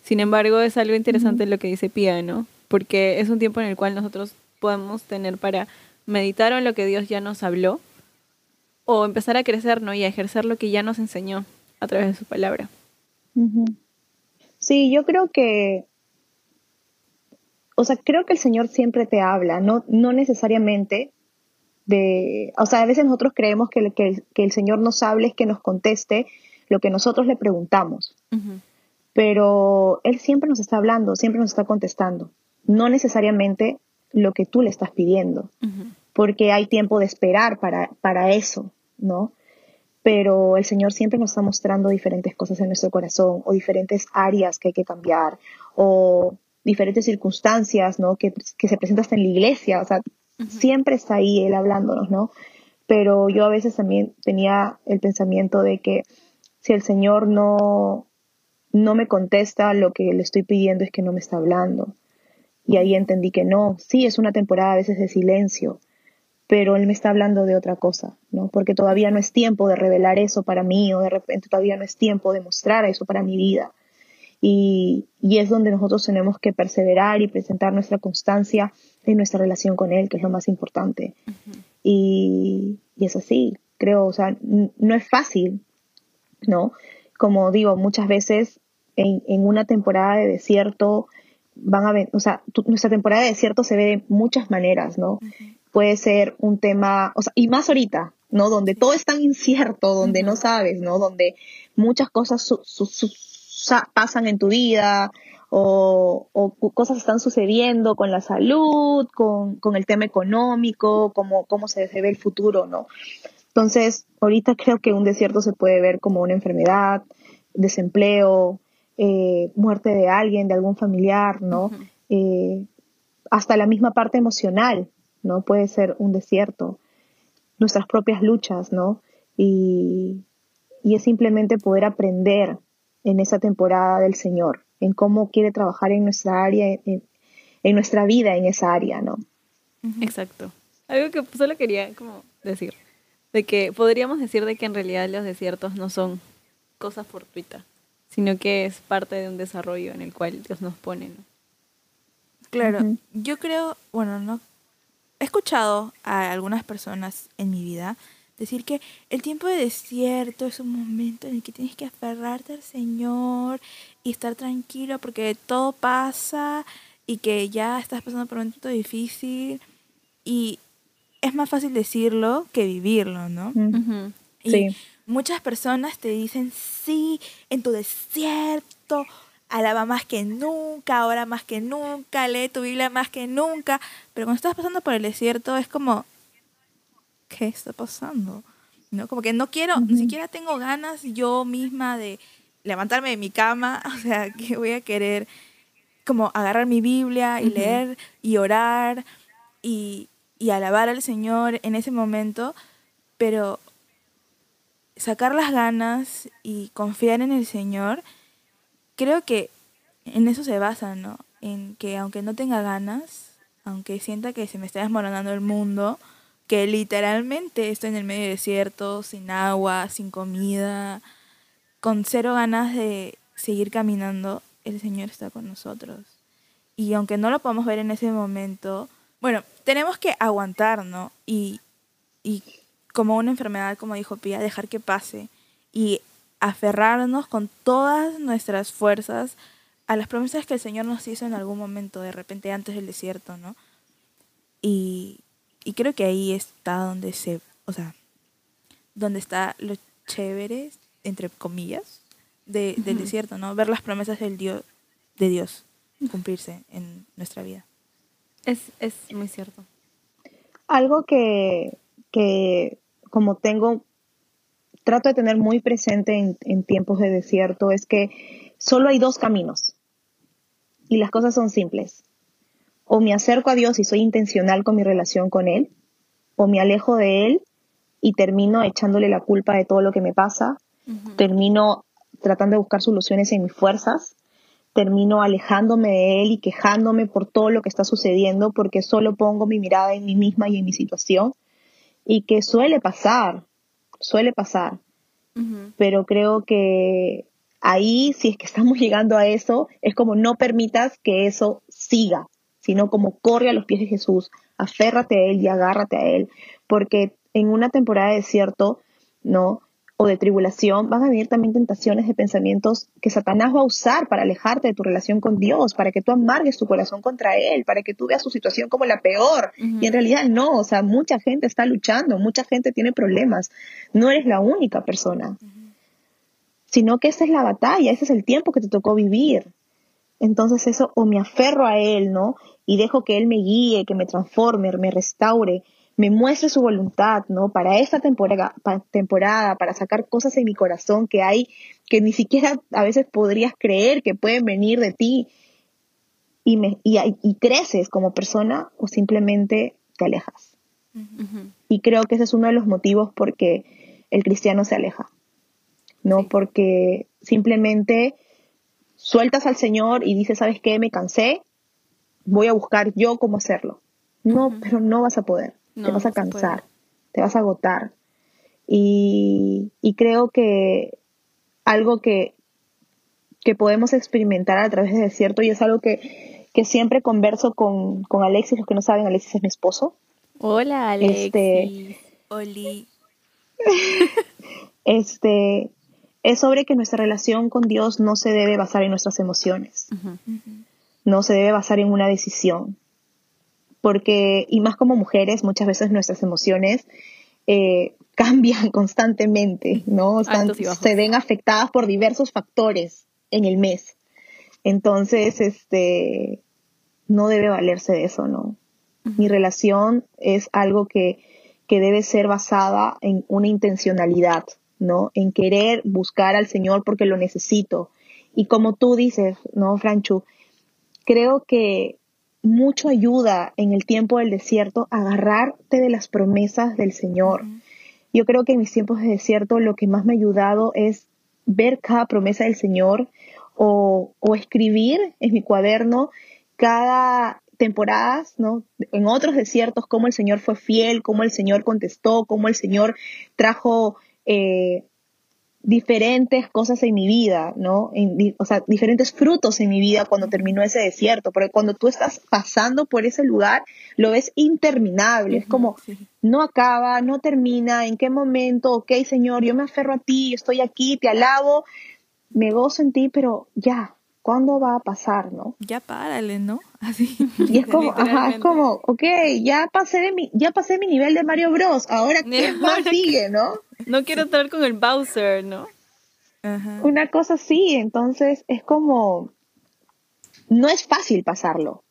Sin embargo, es algo interesante lo que dice Pía, ¿no? Porque es un tiempo en el cual nosotros podemos tener para meditar en lo que Dios ya nos habló o empezar a crecer, ¿no? Y a ejercer lo que ya nos enseñó a través de su palabra. Sí, yo creo que, o sea, creo que el Señor siempre te habla, no, no necesariamente de, o sea, a veces nosotros creemos que, el- que, el- que el Señor nos hable es que nos conteste lo que nosotros le preguntamos, pero Él siempre nos está hablando, siempre nos está contestando, no necesariamente lo que tú le estás pidiendo, porque hay tiempo de esperar para, para eso, ¿no? Pero el Señor siempre nos está mostrando diferentes cosas en nuestro corazón o diferentes áreas que hay que cambiar o diferentes circunstancias, ¿no? Que, que se presentan hasta en la iglesia, o sea, siempre está ahí Él hablándonos, ¿no? Pero yo a veces también tenía el pensamiento de que si el Señor no, no me contesta, lo que le estoy pidiendo es que no me está hablando. Y ahí entendí que no, sí, es una temporada a veces de silencio, pero él me está hablando de otra cosa, ¿no? Porque todavía no es tiempo de revelar eso para mí o de repente todavía no es tiempo de mostrar eso para mi vida. Y, y es donde nosotros tenemos que perseverar y presentar nuestra constancia en nuestra relación con él, que es lo más importante. y, y es así, creo, o sea, no es fácil, ¿no? Como digo, muchas veces en, en una temporada de desierto van a ver, o sea, tu- nuestra temporada de desierto se ve de muchas maneras, ¿no? Puede ser un tema, o sea, y más ahorita, ¿no? Donde todo es tan incierto, donde no sabes, ¿no? Donde muchas cosas su- su- su- sa- pasan en tu vida o, cosas están sucediendo con la salud, con, con el tema económico, cómo, cómo se, se ve el futuro, ¿no? Entonces, ahorita creo que un desierto se puede ver como una enfermedad, desempleo, eh, muerte de alguien, de algún familiar, ¿no? Eh, hasta la misma parte emocional, ¿no? Puede ser un desierto. Nuestras propias luchas, ¿no? Y, y es simplemente poder aprender en esa temporada del Señor, en cómo quiere trabajar en nuestra área, en, en nuestra vida en esa área, ¿no? Exacto. Algo que solo quería como decir, de que podríamos decir de que en realidad los desiertos no son cosas fortuitas, sino que es parte de un desarrollo en el cual Dios nos pone, ¿no? Claro, yo creo, bueno, no he escuchado a algunas personas en mi vida decir que el tiempo de desierto es un momento en el que tienes que aferrarte al Señor y estar tranquilo porque todo pasa y que ya estás pasando por un momento difícil y es más fácil decirlo que vivirlo, ¿no? Y Sí. muchas personas te dicen, sí, en tu desierto, alaba más que nunca, ahora más que nunca, lee tu Biblia más que nunca. Pero cuando estás pasando por el desierto es como, ¿qué está pasando? ¿No? Como que no quiero, ni siquiera tengo ganas yo misma de levantarme de mi cama, o sea, que voy a querer como agarrar mi Biblia y leer y orar y, y alabar al Señor en ese momento, pero sacar las ganas y confiar en el Señor, creo que en eso se basa, ¿no? En que aunque no tenga ganas, aunque sienta que se me está desmoronando el mundo, que literalmente estoy en el medio desierto, sin agua, sin comida, con cero ganas de seguir caminando, el Señor está con nosotros. Y aunque no lo podamos ver en ese momento, bueno, tenemos que aguantar, ¿no? Y, y como una enfermedad, como dijo Pía, dejar que pase y aferrarnos con todas nuestras fuerzas a las promesas que el Señor nos hizo en algún momento, de repente antes del desierto, ¿no? Y, y creo que ahí está donde se, o sea, donde está lo chévere, entre comillas, de, del desierto, ¿no? Ver las promesas del Dios, de Dios cumplirse en nuestra vida. Es, es muy cierto. Algo que, que como tengo, trato de tener muy presente en, en tiempos de desierto es que solo hay dos caminos y las cosas son simples. O me acerco a Dios y soy intencional con mi relación con Él, o me alejo de Él y termino echándole la culpa de todo lo que me pasa, termino tratando de buscar soluciones en mis fuerzas, termino alejándome de Él y quejándome por todo lo que está sucediendo porque solo pongo mi mirada en mí misma y en mi situación y que suele pasar, suele pasar, pero creo que ahí, si es que estamos llegando a eso, es como no permitas que eso siga, sino como corre a los pies de Jesús, aférrate a Él y agárrate a Él, porque en una temporada de desierto, ¿no? O de tribulación, van a venir también tentaciones de pensamientos que Satanás va a usar para alejarte de tu relación con Dios, para que tú amargues tu corazón contra Él, para que tú veas su situación como la peor. Y en realidad no, o sea, mucha gente está luchando, mucha gente tiene problemas. No eres la única persona, sino que esa es la batalla, ese es el tiempo que te tocó vivir. Entonces eso, o me aferro a Él, ¿no? Y dejo que Él me guíe, que me transforme, me restaure, me muestre su voluntad, ¿no? Para esta temporada, temporada, para sacar cosas en mi corazón que hay, que ni siquiera a veces podrías creer que pueden venir de ti y, me, y, creces como persona o simplemente te alejas. Y creo que ese es uno de los motivos porque el cristiano se aleja, ¿no? Porque simplemente sueltas al Señor y dices, ¿sabes qué? Me cansé, voy a buscar yo cómo hacerlo. No, pero no vas a poder te vas a cansar, te vas a agotar. Y, creo que algo que, que podemos experimentar a través del desierto y es algo que, que siempre converso con, con, Alexis, los que no saben, Alexis es mi esposo. Hola Alexis. Este, Oli. este, es sobre que nuestra relación con Dios no se debe basar en nuestras emociones, no se debe basar en una decisión, porque, y más como mujeres, muchas veces nuestras emociones eh, cambian constantemente, ¿no? se ven afectadas por diversos factores en el mes. Entonces, este, no debe valerse de eso, ¿no? Mi relación es algo que, que debe ser basada en una intencionalidad, ¿no? En querer buscar al Señor porque lo necesito. Y como tú dices, ¿no, Franchu? Creo que mucho ayuda en el tiempo del desierto agarrarte de las promesas del Señor. Yo creo que en mis tiempos de desierto lo que más me ha ayudado es ver cada promesa del Señor o, escribir en mi cuaderno cada temporada, ¿no? En otros desiertos, cómo el Señor fue fiel, cómo el Señor contestó, cómo el Señor trajo eh, diferentes cosas en mi vida, ¿no? o sea, diferentes frutos en mi vida cuando terminó ese desierto, porque cuando tú estás pasando por ese lugar, lo ves interminable, es como, no acaba, no termina, en qué momento, ok, Señor, yo me aferro a ti, estoy aquí, te alabo, me gozo en ti, pero ya, ¿cuándo va a pasar, no? Ya párale, ¿no? Así. Y es como, ajá, es como, ok, ya pasé de mi, ya pasé mi nivel de Mario Bros, ahora qué más sigue, ¿no? No quiero estar con el Bowser, ¿no? Una cosa así, entonces es como, no es fácil pasarlo,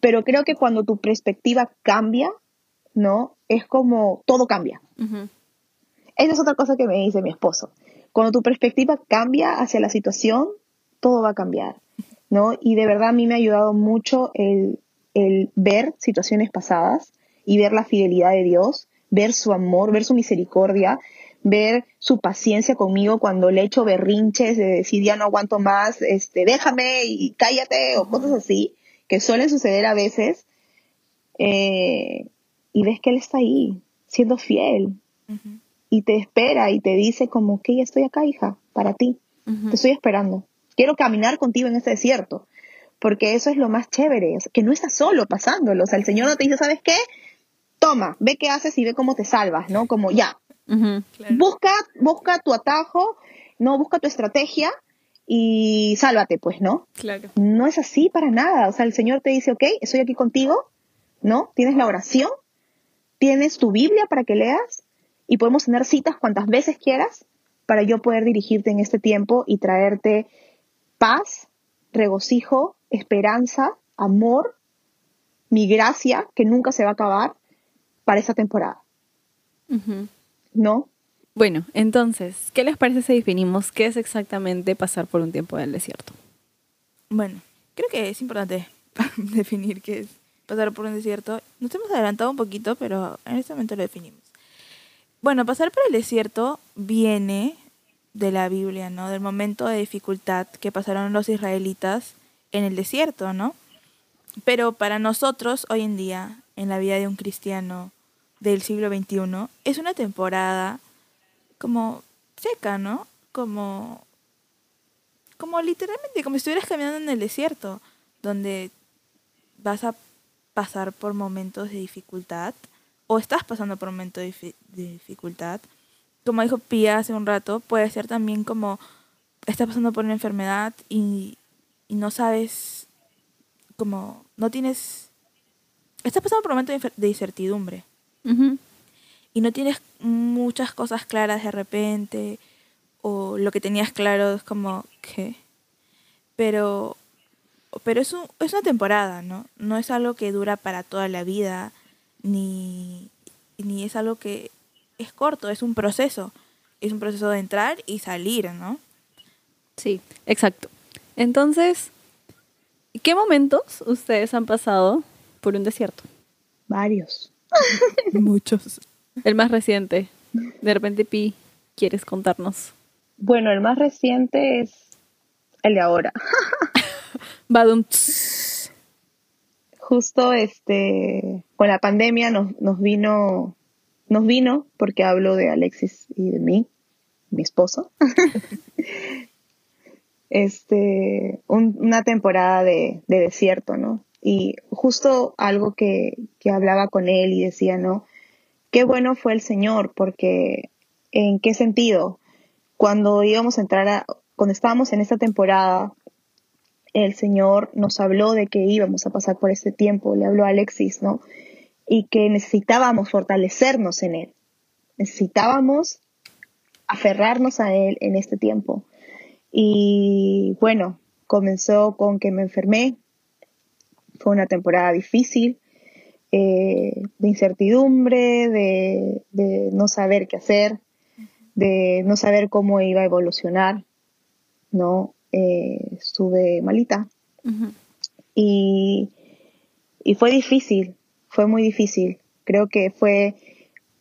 pero creo que cuando tu perspectiva cambia, ¿no? Es como, todo cambia. Esa es otra cosa que me dice mi esposo. Cuando tu perspectiva cambia hacia la situación, todo va a cambiar, ¿no? Y de verdad a mí me ha ayudado mucho el, el ver situaciones pasadas y ver la fidelidad de Dios, ver su amor, ver su misericordia, ver su paciencia conmigo cuando le echo berrinches de decir ya no aguanto más, este, déjame y cállate o cosas así, que suelen suceder a veces. Eh, y ves que él está ahí, siendo fiel. Y te espera y te dice como que ya estoy acá, hija, para ti. Te estoy esperando. Quiero caminar contigo en este desierto. Porque eso es lo más chévere, que no estás solo pasándolo. O sea, el Señor no te dice, ¿sabes qué? Toma, ve qué haces y ve cómo te salvas, ¿no? Como ya, Busca, busca tu atajo, no busca tu estrategia y sálvate, pues, ¿no? Claro. No es así para nada. O sea, el Señor te dice, ok, estoy aquí contigo, ¿no? Tienes la oración, tienes tu Biblia para que leas y podemos tener citas cuantas veces quieras para yo poder dirigirte en este tiempo y traerte paz, regocijo, esperanza, amor, mi gracia, que nunca se va a acabar para esta temporada. ¿no? Bueno, entonces, ¿qué les parece si definimos qué es exactamente pasar por un tiempo del desierto? Bueno, creo que es importante definir qué es pasar por un desierto. Nos hemos adelantado un poquito, pero en este momento lo definimos. Bueno, pasar por el desierto viene de la Biblia, ¿no? Del momento de dificultad que pasaron los israelitas en el desierto, ¿no? Pero para nosotros, hoy en día, en la vida de un cristiano, del siglo XXI, es una temporada como seca, ¿no? Como, como literalmente, como si estuvieras caminando en el desierto, donde vas a pasar por momentos de dificultad, o estás pasando por un momento de, difi- de dificultad, como dijo Pia hace un rato, puede ser también como estás pasando por una enfermedad y, y no sabes, como no tienes, estás pasando por un momento de incertidumbre. Ujú. y no tienes muchas cosas claras de repente o lo que tenías claro es como que pero pero es, un- es una temporada no no es algo que dura para toda la vida ni ni es algo que es corto es un proceso es un proceso de entrar y salir no Sí, exacto. Entonces, ¿qué momentos ustedes han pasado por un desierto? Varios. muchos El más reciente. De repente, Pi, ¿quieres contarnos? Bueno, el más reciente es el de ahora. Badum. Justo este con la pandemia nos, nos vino nos vino porque hablo de Alexis y de mí, mi esposo. este un- una temporada de, de desierto, ¿no? Y justo algo que, que hablaba con él y decía, ¿no? Qué bueno fue el Señor, porque ¿en qué sentido? Cuando íbamos a entrar a, cuando estábamos en esta temporada, el Señor nos habló de que íbamos a pasar por este tiempo, le habló a Alexis, ¿no? Y que necesitábamos fortalecernos en Él, necesitábamos aferrarnos a Él en este tiempo. Y bueno, comenzó con que me enfermé, fue una temporada difícil, eh, de incertidumbre, de, de no saber qué hacer, de no saber cómo iba a evolucionar, ¿no? Eh, estuve malita y, y fue difícil, fue muy difícil. Creo que fue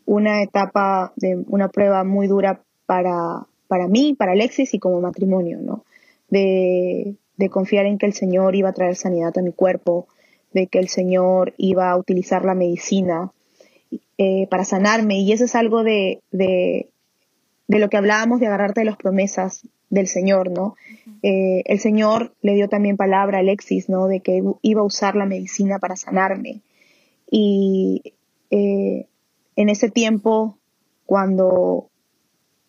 una etapa de una prueba muy dura para, para mí, para Alexis y como matrimonio, ¿no? De, de confiar en que el Señor iba a traer sanidad a mi cuerpo, de que el Señor iba a utilizar la medicina eh, para sanarme. Y eso es algo de, de, de lo que hablábamos de agarrarte de las promesas del Señor, ¿no? Eh, el Señor le dio también palabra a Alexis, ¿no? De que iba a usar la medicina para sanarme. Y eh, en ese tiempo, cuando,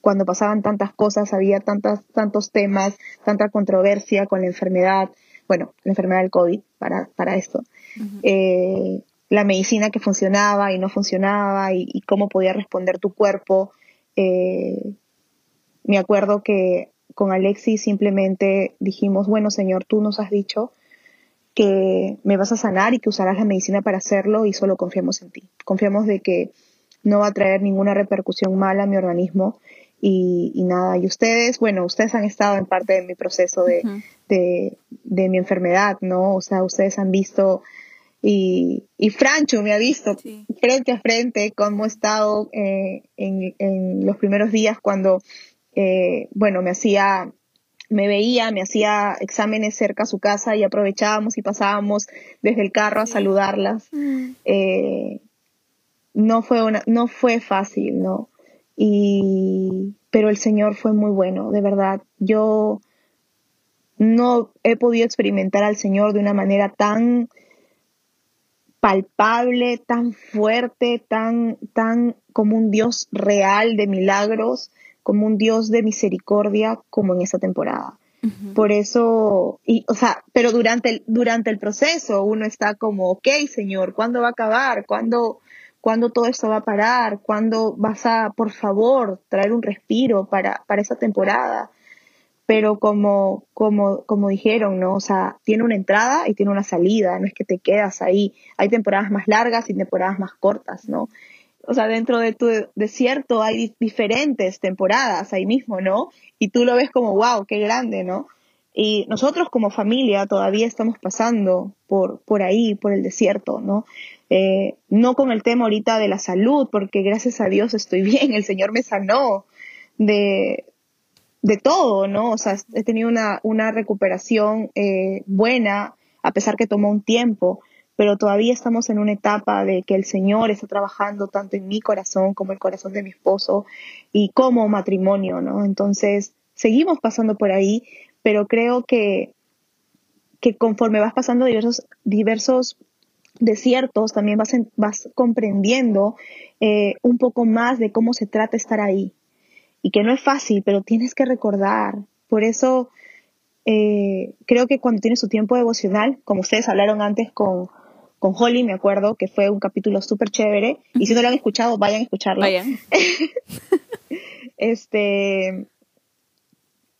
cuando pasaban tantas cosas, había tantas, tantos temas, tanta controversia con la enfermedad, bueno, la enfermedad del COVID para, para esto, eh, la medicina que funcionaba y no funcionaba y, y cómo podía responder tu cuerpo. eh, me acuerdo que con Alexis simplemente dijimos, bueno Señor, tú nos has dicho que me vas a sanar y que usarás la medicina para hacerlo y solo confiamos en ti. Confiamos de que no va a traer ninguna repercusión mala a mi organismo y, y nada. Y ustedes, bueno, ustedes han estado en parte de mi proceso de, de, de mi enfermedad, ¿no? O sea, ustedes han visto y, y Francho me ha visto Sí. frente a frente cómo he estado eh, en, en los primeros días cuando, eh, bueno, me hacía, me veía, me hacía exámenes cerca a su casa y aprovechábamos y pasábamos desde el carro a saludarlas. Eh, no fue una, no fue fácil, ¿no? Y, pero el Señor fue muy bueno, de verdad. Yo no he podido experimentar al Señor de una manera tan palpable, tan fuerte, tan, tan como un Dios real de milagros, como un Dios de misericordia, como en esta temporada. Por eso, y, o sea, pero durante el, durante el proceso uno está como, ok, Señor, ¿cuándo va a acabar? ¿Cuándo, ¿Cuándo todo esto va a parar? ¿Cuándo vas a, por favor, traer un respiro para, para esa temporada? Pero como, como, como dijeron, ¿no? O sea, tiene una entrada y tiene una salida, no es que te quedas ahí. Hay temporadas más largas y temporadas más cortas, ¿no? O sea, dentro de tu desierto hay di- diferentes temporadas ahí mismo, ¿no? Y tú lo ves como, wow, qué grande, ¿no? Y nosotros como familia todavía estamos pasando por, por ahí, por el desierto, ¿no? Eh, no con el tema ahorita de la salud, porque gracias a Dios estoy bien, el Señor me sanó de, de todo, ¿no? O sea, he tenido una, una recuperación eh, buena, a pesar que tomó un tiempo, pero todavía estamos en una etapa de que el Señor está trabajando tanto en mi corazón como el corazón de mi esposo y como matrimonio, ¿no? Entonces, seguimos pasando por ahí, pero creo que, que conforme vas pasando diversos, diversos desiertos también vas, en- vas comprendiendo eh, un poco más de cómo se trata estar ahí. Y que no es fácil, pero tienes que recordar. Por eso eh, creo que cuando tienes tu tiempo devocional, como ustedes hablaron antes con, con Holly, me acuerdo que fue un capítulo súper chévere. Y si no lo han escuchado, vayan a escucharlo. Vayan. Este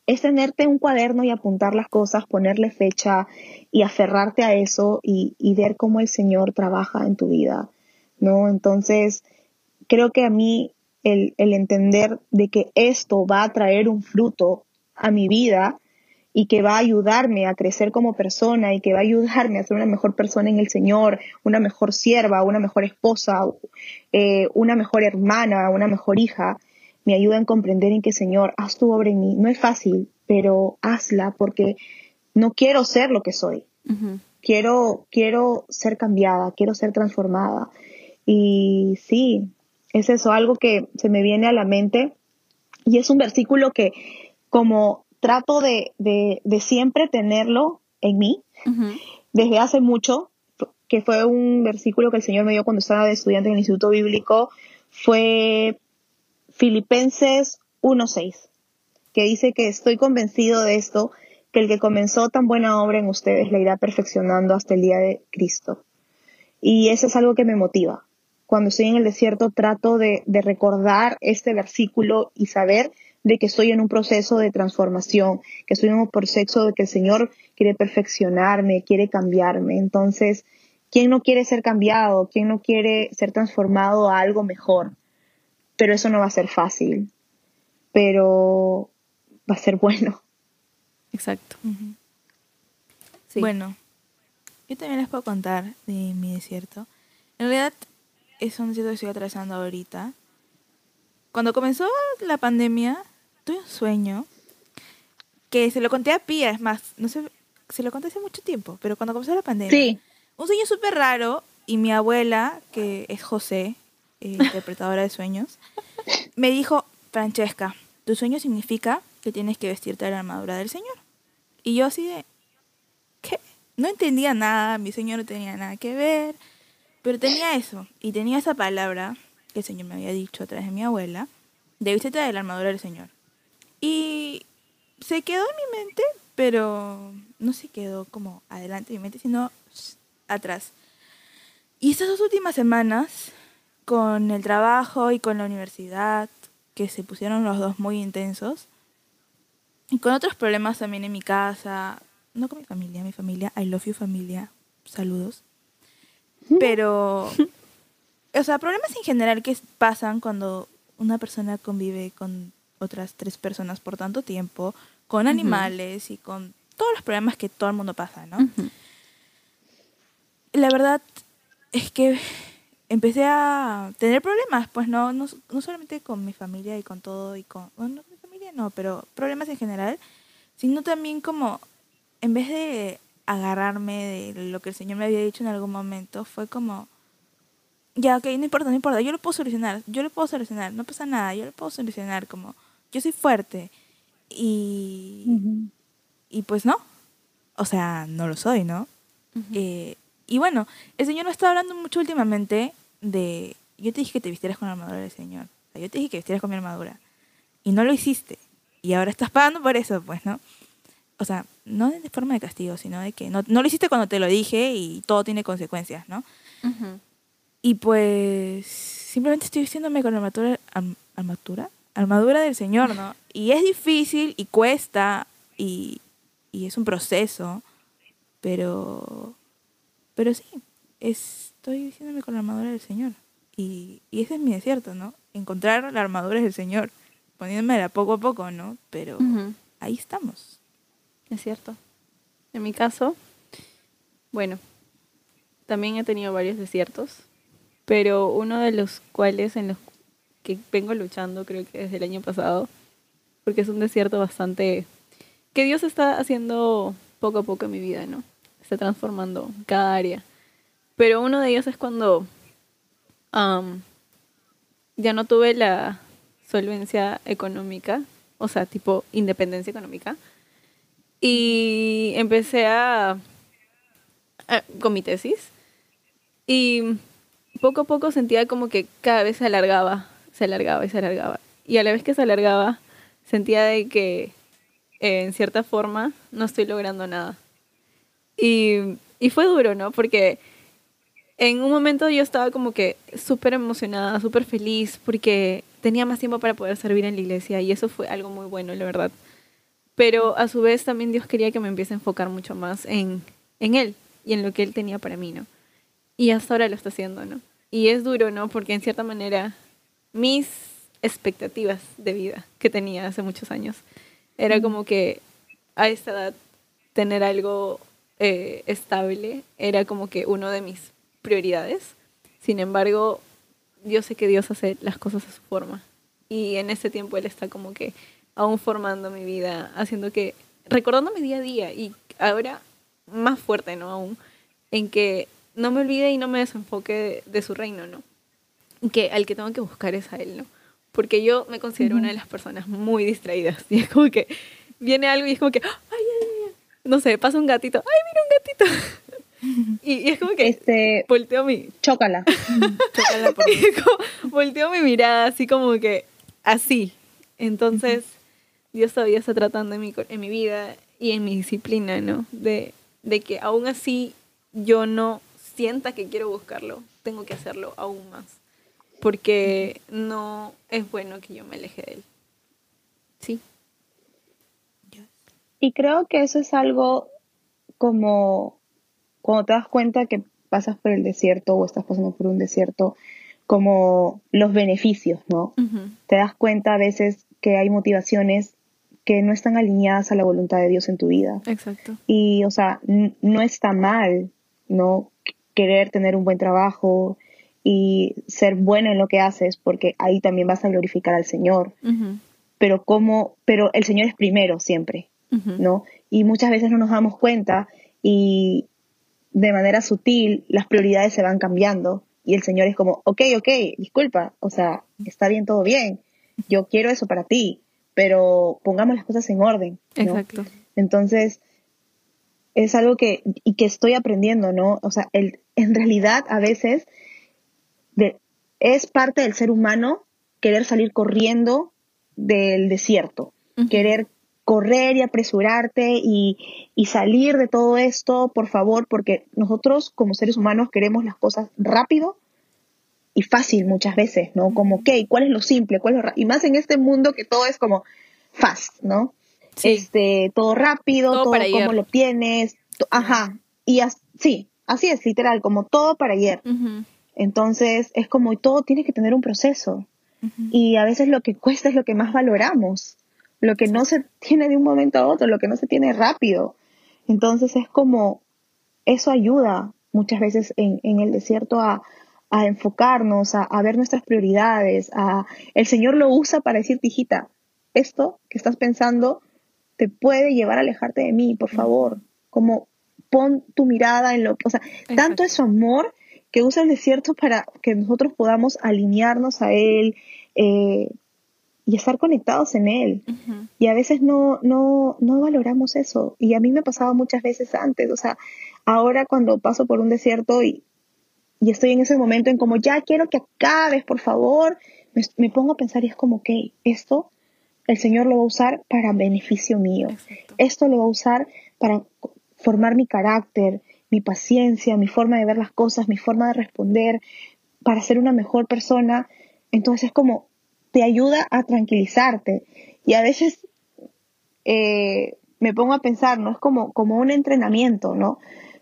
es tenerte un cuaderno y apuntar las cosas, ponerle fecha y aferrarte a eso y, y ver cómo el Señor trabaja en tu vida, ¿no? Entonces, creo que a mí el, el entender de que esto va a traer un fruto a mi vida y que va a ayudarme a crecer como persona y que va a ayudarme a ser una mejor persona en el Señor, una mejor sierva, una mejor esposa, eh, una mejor hermana, una mejor hija, me ayuda en comprender en que Señor, haz tu obra en mí. No es fácil, pero hazla porque no quiero ser lo que soy. Quiero, quiero ser cambiada, quiero ser transformada. Y sí, es eso, algo que se me viene a la mente. Y es un versículo que como trato de, de, de siempre tenerlo en mí, desde hace mucho, que fue un versículo que el Señor me dio cuando estaba de estudiante en el Instituto Bíblico, fue Filipenses 1.6, que dice que estoy convencido de esto, que el que comenzó tan buena obra en ustedes la irá perfeccionando hasta el día de Cristo. Y eso es algo que me motiva. Cuando estoy en el desierto trato de, de recordar este versículo y saber de que estoy en un proceso de transformación, que estoy en un proceso de que el Señor quiere perfeccionarme, quiere cambiarme. Entonces, ¿quién no quiere ser cambiado? ¿Quién no quiere ser transformado a algo mejor? Pero eso no va a ser fácil, pero va a ser bueno. Exacto. Sí. Bueno, yo también les puedo contar de mi desierto. En realidad es un desierto que estoy atravesando ahorita. Cuando comenzó la pandemia, tuve un sueño que se lo conté a Pía, es más, no sé, se lo conté hace mucho tiempo, pero cuando comenzó la pandemia, Sí, un sueño súper raro y mi abuela, que es José, eh, interpretadora de sueños, me dijo, Francesca, tu sueño significa que tienes que vestirte de la armadura del Señor. Y yo así de, ¿qué? No entendía nada, mi sueño no tenía nada que ver, pero tenía eso, y tenía esa palabra que el Señor me había dicho a través de mi abuela, de vístete de la armadura del Señor. Y se quedó en mi mente, pero no se quedó como adelante de mi mente, sino atrás. Y estas dos últimas semanas, con el trabajo y con la universidad, que se pusieron los dos muy intensos, y con otros problemas también en mi casa, no con mi familia, mi familia, I love you familia, saludos. Pero, o sea, problemas en general que pasan cuando una persona convive con otras tres personas por tanto tiempo, con animales y con todos los problemas que todo el mundo pasa, ¿no? Ujú. La verdad es que empecé a tener problemas, pues no, no, no solamente con mi familia y con todo y con, bueno, mi familia no, pero problemas en general, sino también como, en vez de agarrarme de lo que el Señor me había dicho en algún momento, fue como, ya, ok, no importa, no importa, yo lo puedo solucionar, yo lo puedo solucionar, no pasa nada, yo lo puedo solucionar, como, yo soy fuerte. Y, y pues no, o sea, no lo soy, ¿no? Eh, y bueno, el Señor me está hablando mucho últimamente de, yo te dije que te vistieras con la armadura del Señor, o sea, yo te dije que vistieras con mi armadura, y no lo hiciste, y ahora estás pagando por eso, pues, ¿no? O sea, no de forma de castigo, sino de que no, no lo hiciste cuando te lo dije y todo tiene consecuencias, ¿no? Y pues simplemente estoy vistiéndome con armadura, arm- armadura, armadura del Señor, ¿no? Y es difícil y cuesta y, y es un proceso, pero, pero sí, estoy vistiéndome con la armadura del Señor. Y, y ese es mi desierto, ¿no? Encontrar la armadura del Señor, poniéndomela poco a poco, ¿no? Pero ahí estamos. Es cierto. En mi caso, bueno, también he tenido varios desiertos, pero uno de los cuales en los que vengo luchando creo que desde el año pasado, porque es un desierto bastante que Dios está haciendo poco a poco en mi vida, ¿no? Está transformando cada área. Pero uno de ellos es cuando ya no tuve la solvencia económica, o sea, tipo independencia económica. Y empecé a, a- con mi tesis Y poco a poco sentía como que cada vez se alargaba, se alargaba y se alargaba. Y a la vez que se alargaba, sentía de que eh, en cierta forma no estoy logrando nada. Y, y fue duro, ¿no? Porque en un momento yo estaba como que súper emocionada, súper feliz, porque tenía más tiempo para poder servir en la iglesia y eso fue algo muy bueno, la verdad. Pero a su vez también Dios quería que me empiece a enfocar mucho más en, en Él y en lo que Él tenía para mí, ¿no? Y hasta ahora lo está haciendo, ¿no? Y es duro, ¿no? Porque en cierta manera mis expectativas de vida que tenía hace muchos años era como que a esta edad tener algo eh, estable era como que uno de mis prioridades. Sin embargo, yo sé que Dios hace las cosas a su forma. Y en ese tiempo Él está como que aún formando mi vida, haciendo que, recordando mi día a día y ahora más fuerte, ¿no? Aún, en que no me olvide y no me desenfoque de, su reino, ¿no? Que al que tengo que buscar es a Él, ¿no? Porque yo me considero una de las personas muy distraídas. Y es como que viene algo y es como que, ay, ay, ay, no sé, pasa un gatito, ay, mira un gatito. Y, es como que Este, volteo mi, chócala. Chócala por mí. como- volteo mi mirada así como que así. Entonces, Dios todavía está tratando en mi, en mi vida y en mi disciplina, ¿no? De, de que aún así yo no sienta que quiero buscarlo, tengo que hacerlo aún más. Porque no es bueno que yo me aleje de él. Sí. Y creo que eso es algo como cuando te das cuenta que pasas por el desierto o estás pasando por un desierto, como los beneficios, ¿no? Te das cuenta a veces que hay motivaciones que no están alineadas a la voluntad de Dios en tu vida. Exacto. Y, o sea, no está mal, ¿no? Qu- Querer tener un buen trabajo y ser buena en lo que haces, porque ahí también vas a glorificar al Señor. Pero como, pero el Señor es primero siempre. ¿no? Y muchas veces no nos damos cuenta y de manera sutil las prioridades se van cambiando y el Señor es como, ok, ok, disculpa, o sea, está bien, todo bien, yo quiero eso para ti, pero pongamos las cosas en orden, ¿no? Exacto. Entonces, es algo que, y que estoy aprendiendo, ¿no? O sea, el, en realidad a veces de- es parte del ser humano querer salir corriendo del desierto, querer correr y apresurarte y, y salir de todo esto, por favor, porque nosotros como seres humanos queremos las cosas rápido y fácil muchas veces, ¿no? Como, ok, ¿cuál es lo simple? ¿Cuál es lo ra-?" y más en este mundo que todo es como fast, ¿no? Sí. Este, todo rápido, Todo todo, para como ayer. lo tienes, ajá, y as- sí, así es, literal, como todo para ayer. Entonces, es como todo tiene que tener un proceso. Y a veces lo que cuesta es lo que más valoramos. Lo que no se tiene de un momento a otro, lo que no se tiene rápido. Entonces es como, eso ayuda muchas veces en, en el desierto a, a enfocarnos, a, a ver nuestras prioridades. A, el Señor lo usa para decirte, hijita, esto que estás pensando te puede llevar a alejarte de mí, por favor. Como pon tu mirada en lo que, o sea, tanto es su amor que usa el desierto para que nosotros podamos alinearnos a Él eh, y estar conectados en Él. Y a veces no, no, no valoramos eso. Y a mí me pasaba muchas veces antes. O sea, ahora cuando paso por un desierto y, y estoy en ese momento en como, ya quiero que acabes, por favor, me, me pongo a pensar y es como, ok, esto el Señor lo va a usar para beneficio mío. Exacto. Esto lo va a usar para formar mi carácter, mi paciencia, mi forma de ver las cosas, mi forma de responder, para ser una mejor persona. Entonces es como, te ayuda a tranquilizarte. Y a veces eh, me pongo a pensar, ¿no? Es como, como un entrenamiento, ¿no?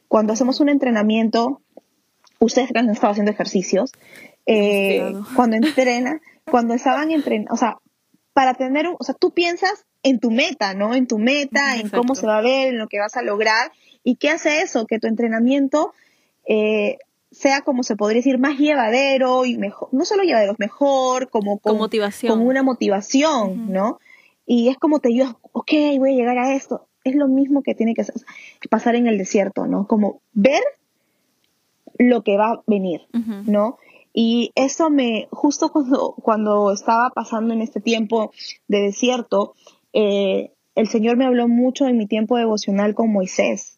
Cuando hacemos un entrenamiento, ustedes que han estado haciendo ejercicios, eh, cuando entrenan, cuando estaban entrenando, o sea, para tener, un, o sea, tú piensas en tu meta, ¿no? En tu meta, en cómo se va a ver, en lo que vas a lograr. ¿Y qué hace eso? Que tu entrenamiento eh, sea, como se podría decir, más llevadero y mejor, no solo llevadero, mejor, como Con motivación. con una motivación. ¿no? Y es como te ayudas, ok, voy a llegar a esto. Es lo mismo que tiene que pasar en el desierto, ¿no? Como ver lo que va a venir. ¿no? Y eso me, justo cuando, cuando estaba pasando en este tiempo de desierto, eh, el Señor me habló mucho en mi tiempo devocional con Moisés.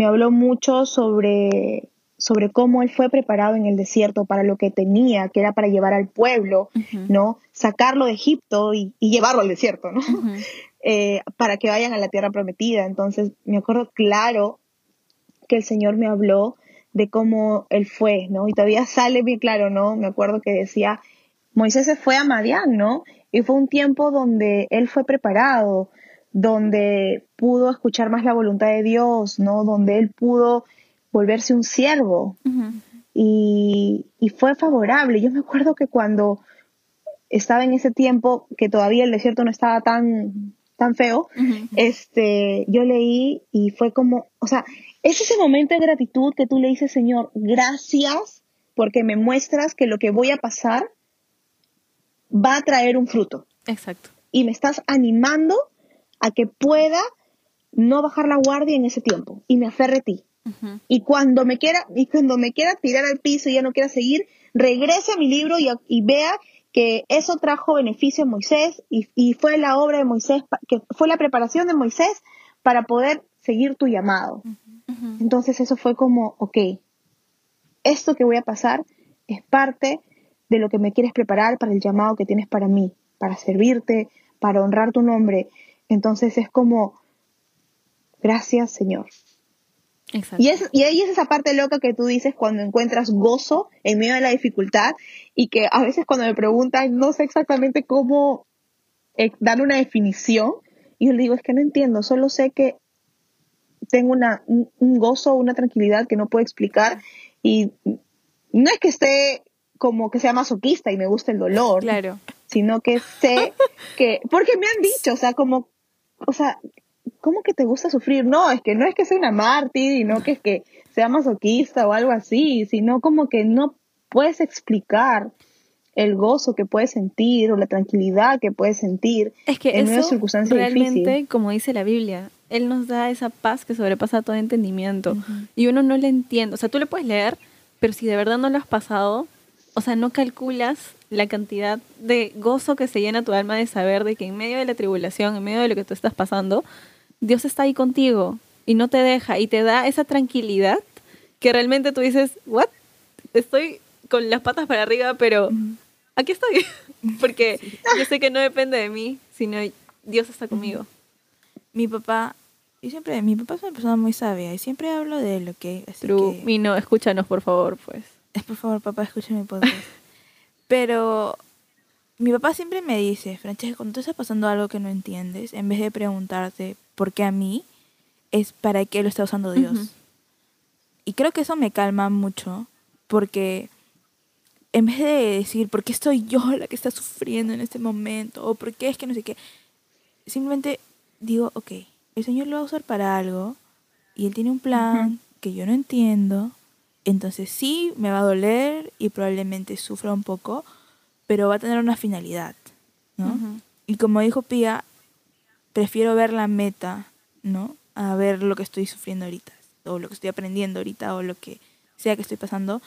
Me habló mucho sobre, sobre cómo él fue preparado en el desierto para lo que tenía, que era para llevar al pueblo, ¿no? Sacarlo de Egipto y, llevarlo al desierto, ¿no? Eh, para que vayan a la tierra prometida. Entonces, me acuerdo claro que el Señor me habló de cómo él fue, ¿no? Y todavía sale bien claro, ¿no? Me acuerdo que decía, Moisés se fue a Madián, ¿no? Y fue un tiempo donde él fue preparado, donde pudo escuchar más la voluntad de Dios, ¿no? Donde él pudo volverse un siervo. y, fue favorable. Yo me acuerdo que cuando estaba en ese tiempo, que todavía el desierto no estaba tan, tan feo, este, yo leí y fue como, o sea, es ese momento de gratitud que tú le dices, Señor, gracias porque me muestras que lo que voy a pasar va a traer un fruto. Exacto. Y me estás animando a que pueda no bajar la guardia en ese tiempo y me aferre a ti. Y cuando me quiera, y cuando me quiera tirar al piso y ya no quiera seguir, regrese a mi libro y, vea que eso trajo beneficio a Moisés y, fue la obra de Moisés, que fue la preparación de Moisés para poder seguir tu llamado. Entonces eso fue como, ok, esto que voy a pasar es parte de lo que me quieres preparar para el llamado que tienes para mí, para servirte, para honrar tu nombre. Entonces es como, gracias Señor. Y, es, y ahí es esa parte loca que tú dices cuando encuentras gozo en medio de la dificultad y que a veces cuando me preguntan no sé exactamente cómo eh, dar una definición y yo le digo es que no entiendo, solo sé que tengo una, un, gozo, una tranquilidad que no puedo explicar y no es que esté como que sea masoquista y me guste el dolor, claro. sino que sé que, porque me han dicho, o sea, como, o sea, ¿cómo que te gusta sufrir? No, es que no es que sea una mártir y no que es que sea masoquista o algo así, sino como que no puedes explicar el gozo que puedes sentir o la tranquilidad que puedes sentir es que en eso circunstancias realmente, como dice la Biblia, Él nos da esa paz que sobrepasa todo entendimiento y uno no le entiende. O sea, tú le puedes leer, pero si de verdad no lo has pasado, o sea, no calculas la cantidad de gozo que se llena tu alma de saber de que en medio de la tribulación, en medio de lo que tú estás pasando, Dios está ahí contigo y no te deja y te da esa tranquilidad que realmente tú dices, ¿what? Estoy con las patas para arriba, pero aquí estoy. Porque yo sé que no depende de mí, sino Dios está conmigo. Mi papá, y siempre, mi papá es una persona muy sabia y siempre hablo de lo que... True. Y no, escúchanos por favor, pues. Es por favor, papá, escucha mi podcast. pero mi papá siempre me dice, Francesca, cuando tú estás pasando algo que no entiendes, en vez de preguntarte por qué a mí, es para qué lo está usando Dios. Y creo que eso me calma mucho, porque en vez de decir, ¿por qué estoy yo la que está sufriendo en este momento? O ¿por qué es que no sé qué? Simplemente digo, ok, el Señor lo va a usar para algo y Él tiene un plan que yo no entiendo. Entonces sí, me va a doler y probablemente sufra un poco, pero va a tener una finalidad, ¿no? Y como dijo Pía, prefiero ver la meta, ¿no? A ver lo que estoy sufriendo ahorita, o lo que estoy aprendiendo ahorita, o lo que sea que estoy pasando.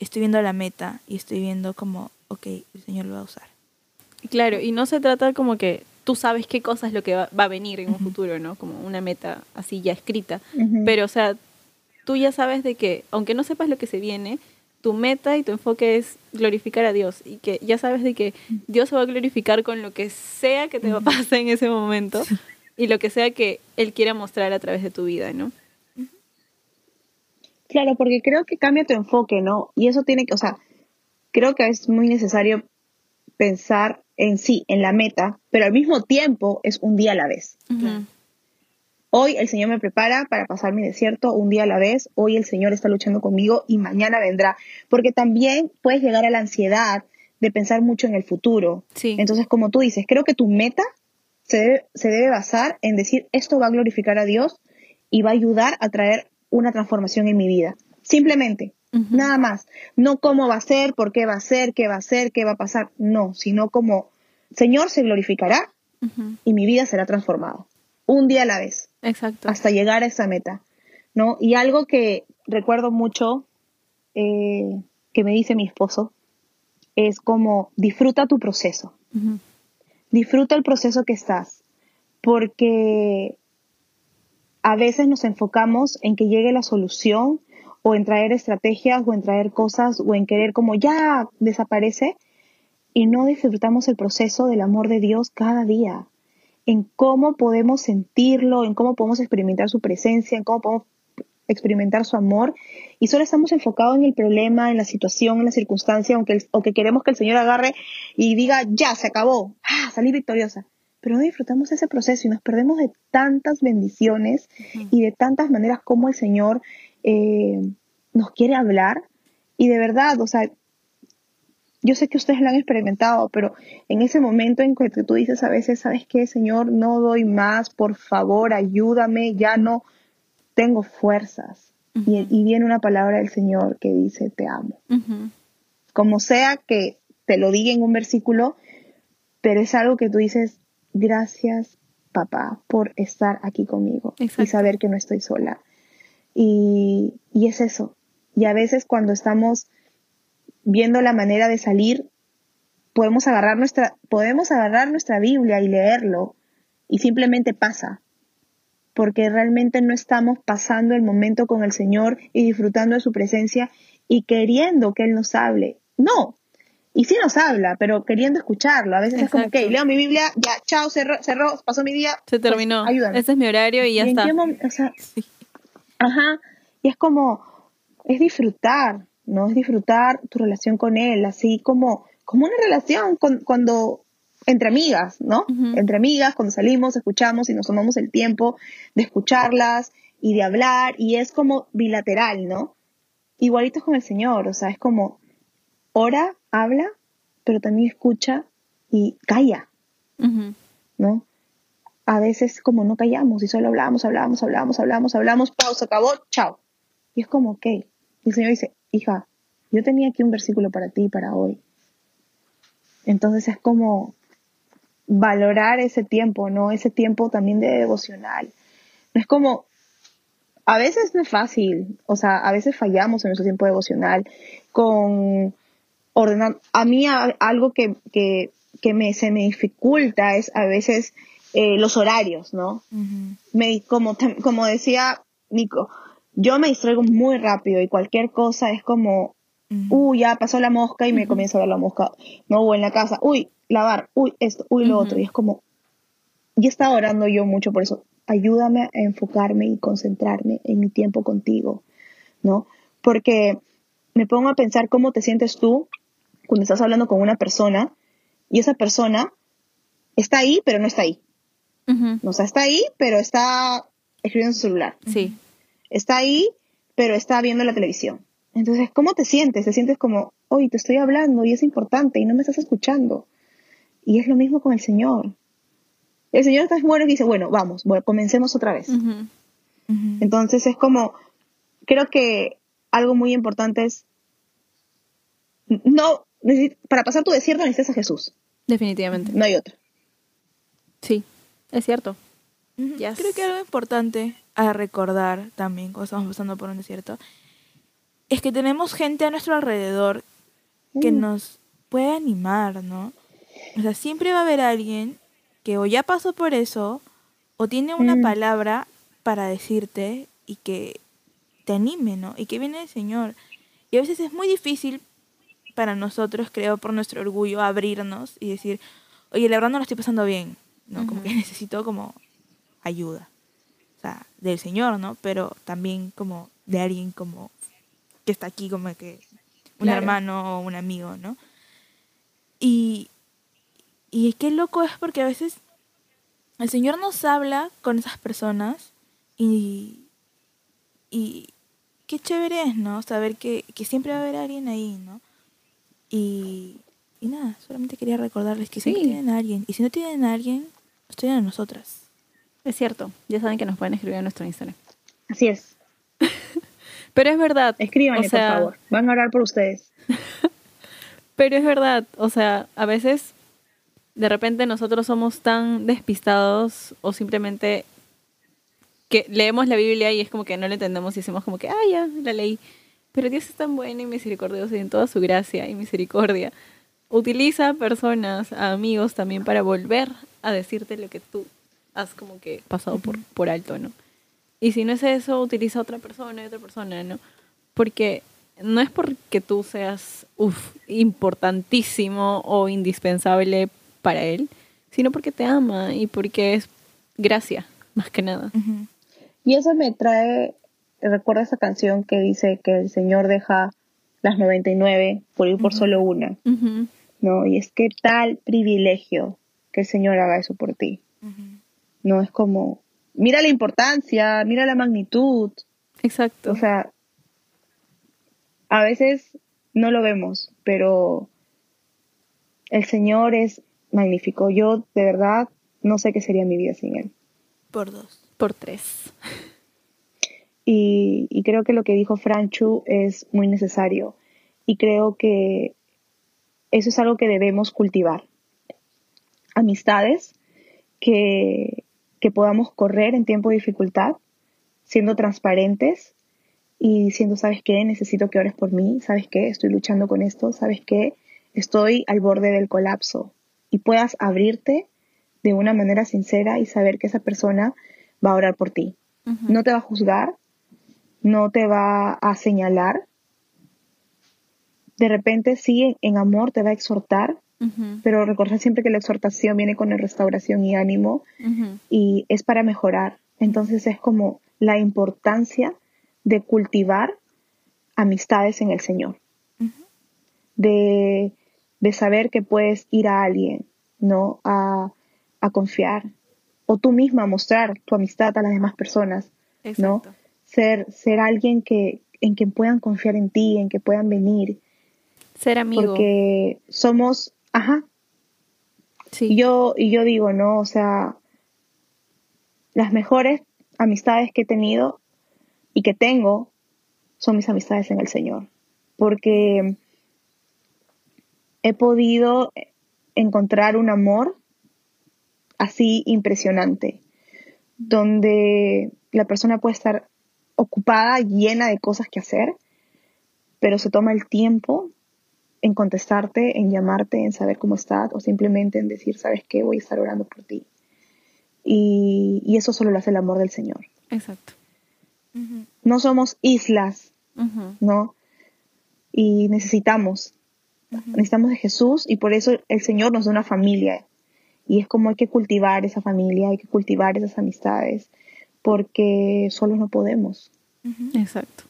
Estoy viendo la meta y estoy viendo como, ok, el Señor lo va a usar. Claro, y no se trata como que tú sabes qué cosa es lo que va, a venir en un futuro, ¿no? Como una meta así ya escrita. Pero, o sea, tú ya sabes de que, aunque no sepas lo que se viene, tu meta y tu enfoque es glorificar a Dios y que ya sabes de que Dios se va a glorificar con lo que sea que te va a pasar en ese momento y lo que sea que Él quiera mostrar a través de tu vida, ¿no? Claro, porque creo que cambia tu enfoque, ¿no? Y eso tiene que, o sea, creo que es muy necesario pensar en sí, en la meta, pero al mismo tiempo es un día a la vez. Hoy el Señor me prepara para pasar mi desierto un día a la vez. Hoy el Señor está luchando conmigo y mañana vendrá. Porque también puedes llegar a la ansiedad de pensar mucho en el futuro. Entonces, como tú dices, creo que tu meta se debe, basar en decir, esto va a glorificar a Dios y va a ayudar a traer una transformación en mi vida. Simplemente, nada más. No cómo va a ser, por qué va a ser, qué va a ser, qué va a pasar. No, sino como, Señor se glorificará y mi vida será transformada un día a la vez. Exacto. Hasta llegar a esa meta, ¿no? Y algo que recuerdo mucho eh, que me dice mi esposo es como disfruta tu proceso. Disfruta el proceso que estás, porque a veces nos enfocamos en que llegue la solución o en traer estrategias o en traer cosas o en querer como ya desaparece y no disfrutamos el proceso del amor de Dios cada día, en cómo podemos sentirlo, en cómo podemos experimentar su presencia, en cómo podemos experimentar su amor y solo estamos enfocados en el problema, en la situación, en la circunstancia, aunque o que queremos que el Señor agarre y diga, ya, se acabó, ah, salí victoriosa. Pero no disfrutamos ese proceso y nos perdemos de tantas bendiciones y de tantas maneras como el Señor eh, nos quiere hablar. Y de verdad, o sea, yo sé que ustedes lo han experimentado, pero en ese momento en que tú dices a veces, ¿sabes qué, Señor? No doy más, por favor, ayúdame, ya no tengo fuerzas. y, viene una palabra del Señor que dice, te amo. Como sea que te lo diga en un versículo, pero es algo que tú dices, gracias papá por estar aquí conmigo y saber que no estoy sola. Y, y es eso. Y a veces cuando estamos viendo la manera de salir, podemos agarrar nuestra, podemos agarrar nuestra Biblia y leerlo y simplemente pasa porque realmente no estamos pasando el momento con el Señor y disfrutando de su presencia y queriendo que Él nos hable. No. Y sí nos habla, pero queriendo escucharlo. A veces es como, ok, leo mi Biblia, ya, chao, cerró, cerró pasó mi día. Se pues, terminó. ayúdame. Ese es mi horario y ya está. Ajá. Y es como, es disfrutar, ¿no? Es disfrutar tu relación con Él, así como, como una relación con, cuando entre amigas, ¿no? Entre amigas, cuando salimos, escuchamos y nos tomamos el tiempo de escucharlas y de hablar, y es como bilateral, ¿no? Igualito con el Señor, o sea, es como ora, habla, pero también escucha y calla, ¿no? A veces como no callamos y solo hablamos, hablamos, hablamos, hablamos, hablamos, pausa, acabó, chao. Y es como, ok. Y el Señor dice, hija, yo tenía aquí un versículo para ti, para hoy. Entonces es como, valorar ese tiempo, ¿no? Ese tiempo también de devocional. No es como, a veces no es fácil, o sea, a veces fallamos en nuestro tiempo devocional con ordenar. A mí algo que, que, que me, se me dificulta es a veces eh, los horarios, ¿no? me, como, como decía Nico, yo me distraigo muy rápido y cualquier cosa es como, uy, ya pasó la mosca y me comienzo a ver la mosca. No, o en la casa, uy, lavar, uy, esto, uy, lo otro. Y es como, y estaba orando yo mucho por eso. Ayúdame a enfocarme y concentrarme en mi tiempo contigo, ¿no? Porque me pongo a pensar cómo te sientes tú cuando estás hablando con una persona y esa persona está ahí, pero no está ahí. O sea, está ahí, pero está escribiendo en su celular. Sí. Está ahí, pero está viendo la televisión. Entonces, ¿cómo te sientes? Te sientes como, oye, te estoy hablando y es importante y no me estás escuchando. Y es lo mismo con el Señor. El Señor está bueno y dice, bueno, vamos, bueno, comencemos otra vez. Entonces es como, creo que algo muy importante es, no, para pasar tu desierto necesitas a Jesús. Definitivamente. No hay otro. Sí, es cierto. Creo que algo importante a recordar también cuando estamos pasando por un desierto es que tenemos gente a nuestro alrededor que mm. nos puede animar, ¿no? O sea, siempre va a haber alguien que o ya pasó por eso o tiene una mm. palabra para decirte y que te anime, ¿no? Y que viene del Señor. Y a veces es muy difícil para nosotros, creo, por nuestro orgullo, abrirnos y decir, oye, la verdad no lo estoy pasando bien, ¿no? Como que necesito como ayuda. O sea, del Señor, ¿no? Pero también como de alguien como que está aquí, como que un hermano o un amigo, ¿no? Y, y qué loco es porque a veces el Señor nos habla con esas personas y, y qué chévere es, ¿no? Saber que, siempre va a haber alguien ahí, ¿no? Y, y nada, solamente quería recordarles que siempre tienen a alguien. Y si no tienen a alguien, nos tienen a nosotras. Es cierto, ya saben que nos pueden escribir en nuestro Instagram. Así es. Pero es verdad. Escríbanle, por favor. Van a orar por ustedes. Pero es verdad, o sea, a veces de repente nosotros somos tan despistados o simplemente que leemos la Biblia y es como que no la entendemos y decimos como que, ah, ya, la leí. Pero Dios es tan bueno y misericordioso y en toda su gracia y misericordia. Utiliza personas, amigos también para volver a decirte lo que tú has como que pasado por, por alto, ¿no? Y si no es eso, utiliza otra persona y otra persona, ¿no? Porque no es porque tú seas uf, importantísimo o indispensable para él, sino porque te ama y porque es gracia, más que nada. Ujú. Y eso me trae, recuerda esa canción que dice que el Señor deja las 99 por ir por Ujú. solo una, Ujú, ¿no? Y es que tal privilegio que el Señor haga eso por ti. No es como, mira la importancia, mira la magnitud. Exacto. O sea, a veces no lo vemos, pero el Señor es magnífico. Yo de verdad no sé qué sería mi vida sin Él. Por dos. por tres. Y, y creo que lo que dijo Franchu es muy necesario. Y creo que eso es algo que debemos cultivar. Amistades que, que podamos correr en tiempo de dificultad, siendo transparentes y diciendo, ¿sabes qué? Necesito que ores por mí, ¿sabes qué? Estoy luchando con esto, ¿sabes qué? Estoy al borde del colapso. Y puedas abrirte de una manera sincera y saber que esa persona va a orar por ti. No te va a juzgar, no te va a señalar. De repente sí, en amor te va a exhortar, Pero recordar siempre que la exhortación viene con la restauración y ánimo y es para mejorar. Entonces es como la importancia de cultivar amistades en el Señor, de, de saber que puedes ir a alguien, ¿no? A, a confiar, o tú misma mostrar tu amistad a las demás personas, ¿no? Ser, ser alguien que, en quien puedan confiar en ti, en que puedan venir, Ser amigo. porque somos, ajá, sí. Yo, y yo digo, ¿no? O sea, las mejores amistades que he tenido y que tengo son mis amistades en el Señor. Porque he podido encontrar un amor así impresionante, donde la persona puede estar ocupada, llena de cosas que hacer, pero se toma el tiempo en contestarte, en llamarte, en saber cómo estás, o simplemente en decir, ¿sabes qué? Voy a estar orando por ti. Y, y eso solo lo hace el amor del Señor. Exacto. No somos islas. ¿no? Y necesitamos, necesitamos de Jesús y por eso el Señor nos da una familia. Y es como hay que cultivar esa familia, hay que cultivar esas amistades, porque solos no podemos. Exacto.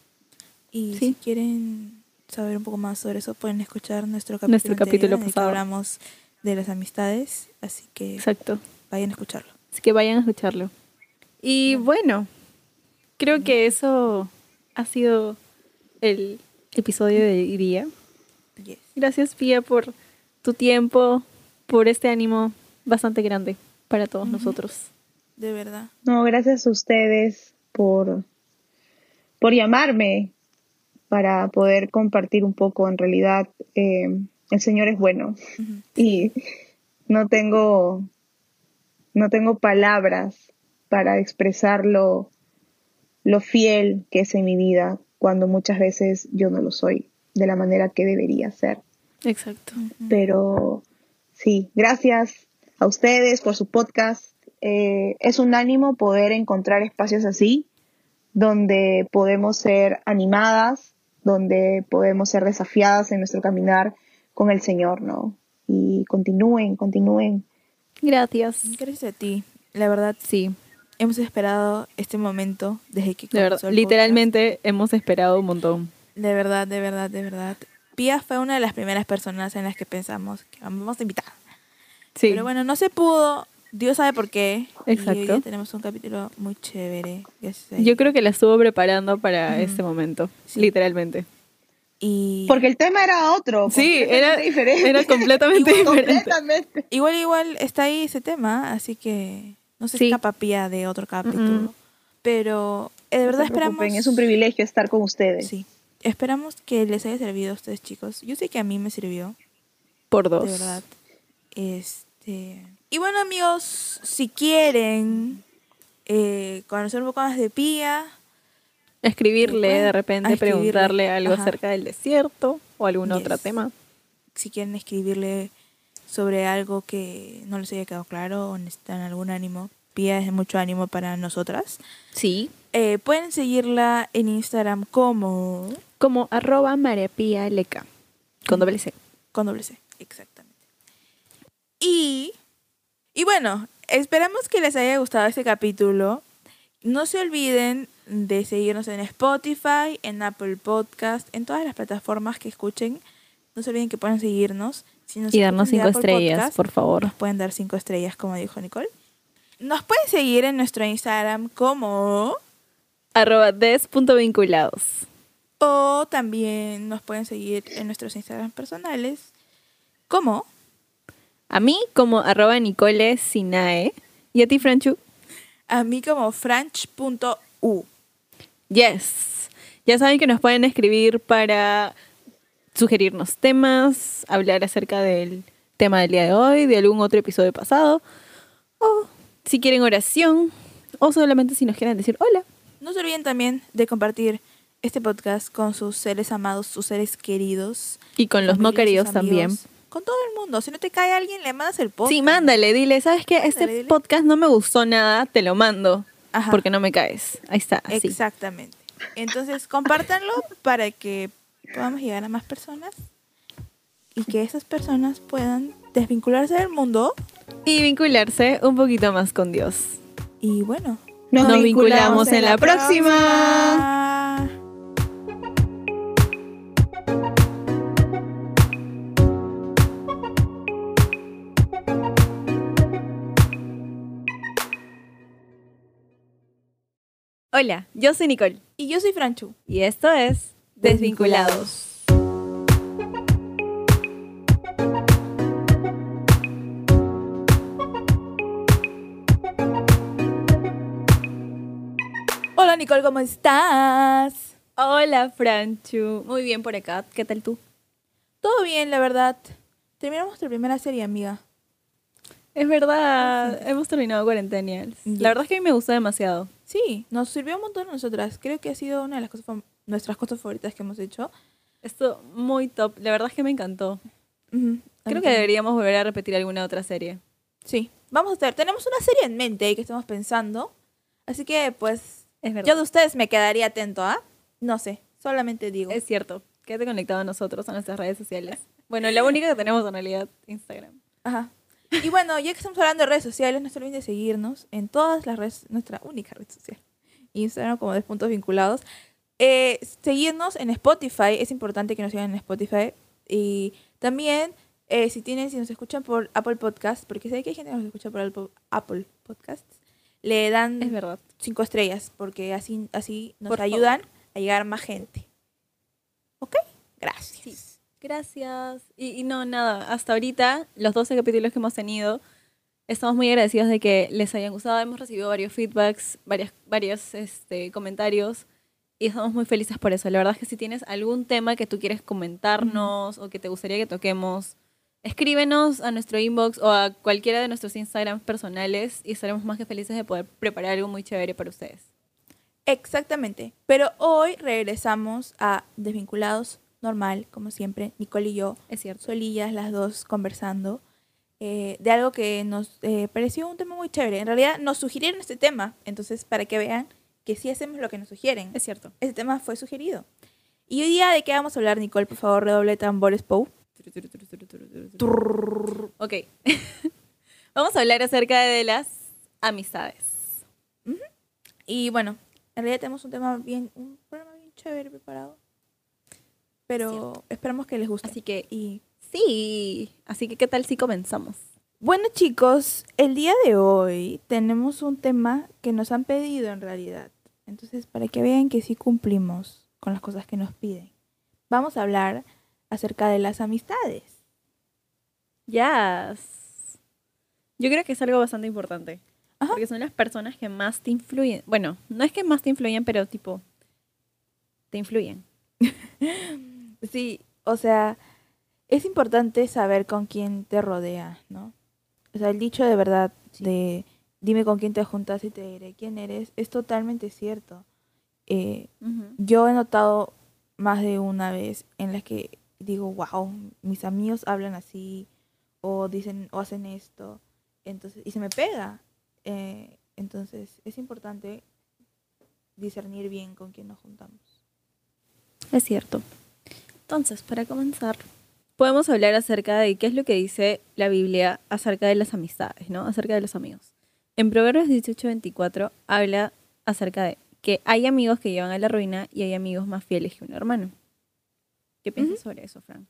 Y Sí. si quieren saber un poco más sobre eso, pueden escuchar nuestro capítulo, Nuestro capítulo anterior en el que pasado. hablamos de las amistades, así que Exacto. vayan a escucharlo. Así que vayan a escucharlo. Y bueno, creo que eso ha sido el episodio de hoy día. Yes. Gracias, Pia, por tu tiempo, por este ánimo bastante grande para todos nosotros. De verdad. No, gracias a ustedes por, por llamarme para poder compartir un poco. En realidad, eh, el Señor es bueno y no tengo, no tengo palabras para expresar lo, lo fiel que es en mi vida cuando muchas veces yo no lo soy de la manera que debería ser. Exacto. Pero sí, gracias a ustedes por su podcast. Eh, es un ánimo poder encontrar espacios así, donde podemos ser animadas, donde podemos ser desafiadas en nuestro caminar con el Señor, ¿no? Y continúen, continúen. Gracias. Gracias a ti. La verdad, Sí, hemos esperado este momento desde que de verdad. comenzó el Literalmente hemos esperado un montón. De verdad, de verdad, de verdad. Pia fue una de las primeras personas en las que pensamos que vamos a invitar. Sí. Pero bueno, no se pudo. Dios sabe por qué. Y hoy Exacto. tenemos un capítulo muy chévere. Yo creo que la estuvo preparando para Ujú. este momento, Sí. literalmente. Y Porque el tema era otro. Sí, era, diferente. era completamente diferente. completamente. igual, igual está ahí ese tema, así que no se Sí. escapa Pia de otro capítulo. Pero eh, de verdad No esperamos. preocupen, Es un privilegio estar con ustedes. Sí. Esperamos que les haya servido a ustedes, chicos. Yo sé que a mí me sirvió. Por dos. De verdad. Este. Y bueno, amigos, si quieren eh, conocer un poco más de Pía, Escribirle, Bueno, de repente escribirle, preguntarle algo ajá. acerca del desierto o algún Yes. otro tema. si quieren escribirle sobre algo que no les haya quedado claro o necesitan algún ánimo, Pía es mucho ánimo para nosotras. Sí. Eh, pueden seguirla en Instagram como Como arroba. Con doble C. con doble C, exactamente. Y, y bueno, esperamos que les haya gustado este capítulo. No se olviden de seguirnos en Spotify, en Apple Podcast, en todas las plataformas que escuchen. No se olviden que pueden seguirnos. Si Y darnos cinco estrellas, Podcast, por favor. nos pueden dar cinco estrellas, como dijo Nicole. Nos pueden seguir en nuestro Instagram como... Arroba des.vinculados. O también nos pueden seguir en nuestros Instagram personales como... A mí como arroba Nicole Sinae. Y a ti, Franchu. A mí como franch.u. Yes. Ya saben que nos pueden escribir para sugerirnos temas, hablar acerca del tema del día de hoy, de algún otro episodio pasado, o si quieren oración, o solamente si nos quieren decir hola. No se olviden también de compartir este podcast con sus seres amados, sus seres queridos. Y con los no queridos también. Con todo el mundo. Si no te cae alguien, le mandas el podcast. Sí, mándale, dile, ¿sabes qué? Este Mándale, dile. podcast no me gustó nada, te lo mando, Ajá. porque no me caes. Ahí está, así. Exactamente. Entonces, compártanlo para que podamos llegar a más personas y que esas personas puedan desvincularse del mundo. Y vincularse un poquito más con Dios. Y bueno, Nos, Nos vinculamos. vinculamos en la próxima. Ah. Hola, yo soy Nicole. Y yo soy Franchu. Y esto es Desvinculados. Hola Nicole, ¿cómo estás? Hola, Franchu. Muy bien por acá. ¿Qué tal tú? Todo bien, la verdad. Terminamos nuestra primera serie, amiga. Es verdad, hemos terminado Cuarentenials. Yes. La verdad es que a mí me gustó demasiado. Sí, nos sirvió un montón a nosotras. Creo que ha sido una de las cosas nuestras cosas favoritas que hemos hecho. Esto muy top. La verdad es que me encantó. A mí Creo que deberíamos volver a repetir alguna otra serie. Sí, vamos a hacer. Tenemos una serie en mente que estamos pensando. Así que, pues, Es yo verdad. de ustedes me quedaría atento, ¿ah? No sé, solamente digo. Es cierto. Quédate conectado a nosotros, a nuestras redes sociales. Bueno, la única que tenemos en realidad, Instagram. Ajá. Y bueno, ya que estamos hablando de redes sociales, no se olviden de seguirnos en todas las redes, nuestra única red social. Instagram como de puntos vinculados. Eh, seguirnos en Spotify, es importante que nos sigan en Spotify. Y también, eh, si tienen, si nos escuchan por Apple Podcast, porque sé que hay gente que nos escucha por Apple, Podcasts, le dan Es verdad. cinco estrellas, porque así, así nos Por favor. ayudan a llegar más gente. ¿Ok? Gracias. Gracias. Y, no, nada, hasta ahorita, los 12 capítulos que hemos tenido, estamos muy agradecidos de que les hayan gustado. Hemos recibido varios feedbacks, varias, varios este, comentarios y estamos muy felices por eso. La verdad es que si tienes algún tema que tú quieres comentarnos o que te gustaría que toquemos, escríbenos a nuestro inbox o a cualquiera de nuestros Instagrams personales y estaremos más que felices de poder preparar algo muy chévere para ustedes. Exactamente. Pero hoy regresamos a Desvinculados normal, como siempre, Nicole y yo, Es cierto. solillas las dos conversando, eh, de algo que nos eh, pareció un tema muy chévere. En realidad nos sugirieron este tema, entonces para que vean que sí hacemos lo que nos sugieren. Es cierto. Este tema fue sugerido. Y hoy día, ¿de qué vamos a hablar, Nicole? Por favor, redoble tambores, Pou. Ok. Vamos a hablar acerca de las amistades. Y bueno, en realidad tenemos un tema bien, un programa bien chévere preparado. Pero esperamos que les guste. Así que y sí. Así que, ¿qué tal si comenzamos? Bueno chicos, el día de hoy tenemos un tema que nos han pedido en realidad. Entonces, para que vean que sí cumplimos con las cosas que nos piden, vamos a hablar acerca de las amistades. Yes. Yo creo que es algo bastante importante. Ajá. Porque son las personas que más te influyen. Bueno, no es que más te influyen, pero tipo, te influyen. Sí, o sea, es importante saber con quién te rodea, ¿no? O sea, el dicho de verdad de dime con quién te juntas y te diré quién eres es totalmente cierto. Eh, yo he notado más de una vez en las que digo, wow, mis amigos hablan así, o dicen, o hacen esto, entonces, y se me pega. Eh, entonces, es importante discernir bien con quién nos juntamos. Es cierto. Entonces, para comenzar, podemos hablar acerca de qué es lo que dice la Biblia acerca de las amistades, ¿no? Acerca de los amigos. En Proverbios 18:24 habla acerca de que hay amigos que llevan a la ruina y hay amigos más fieles que un hermano. ¿Qué piensas sobre eso, Fran?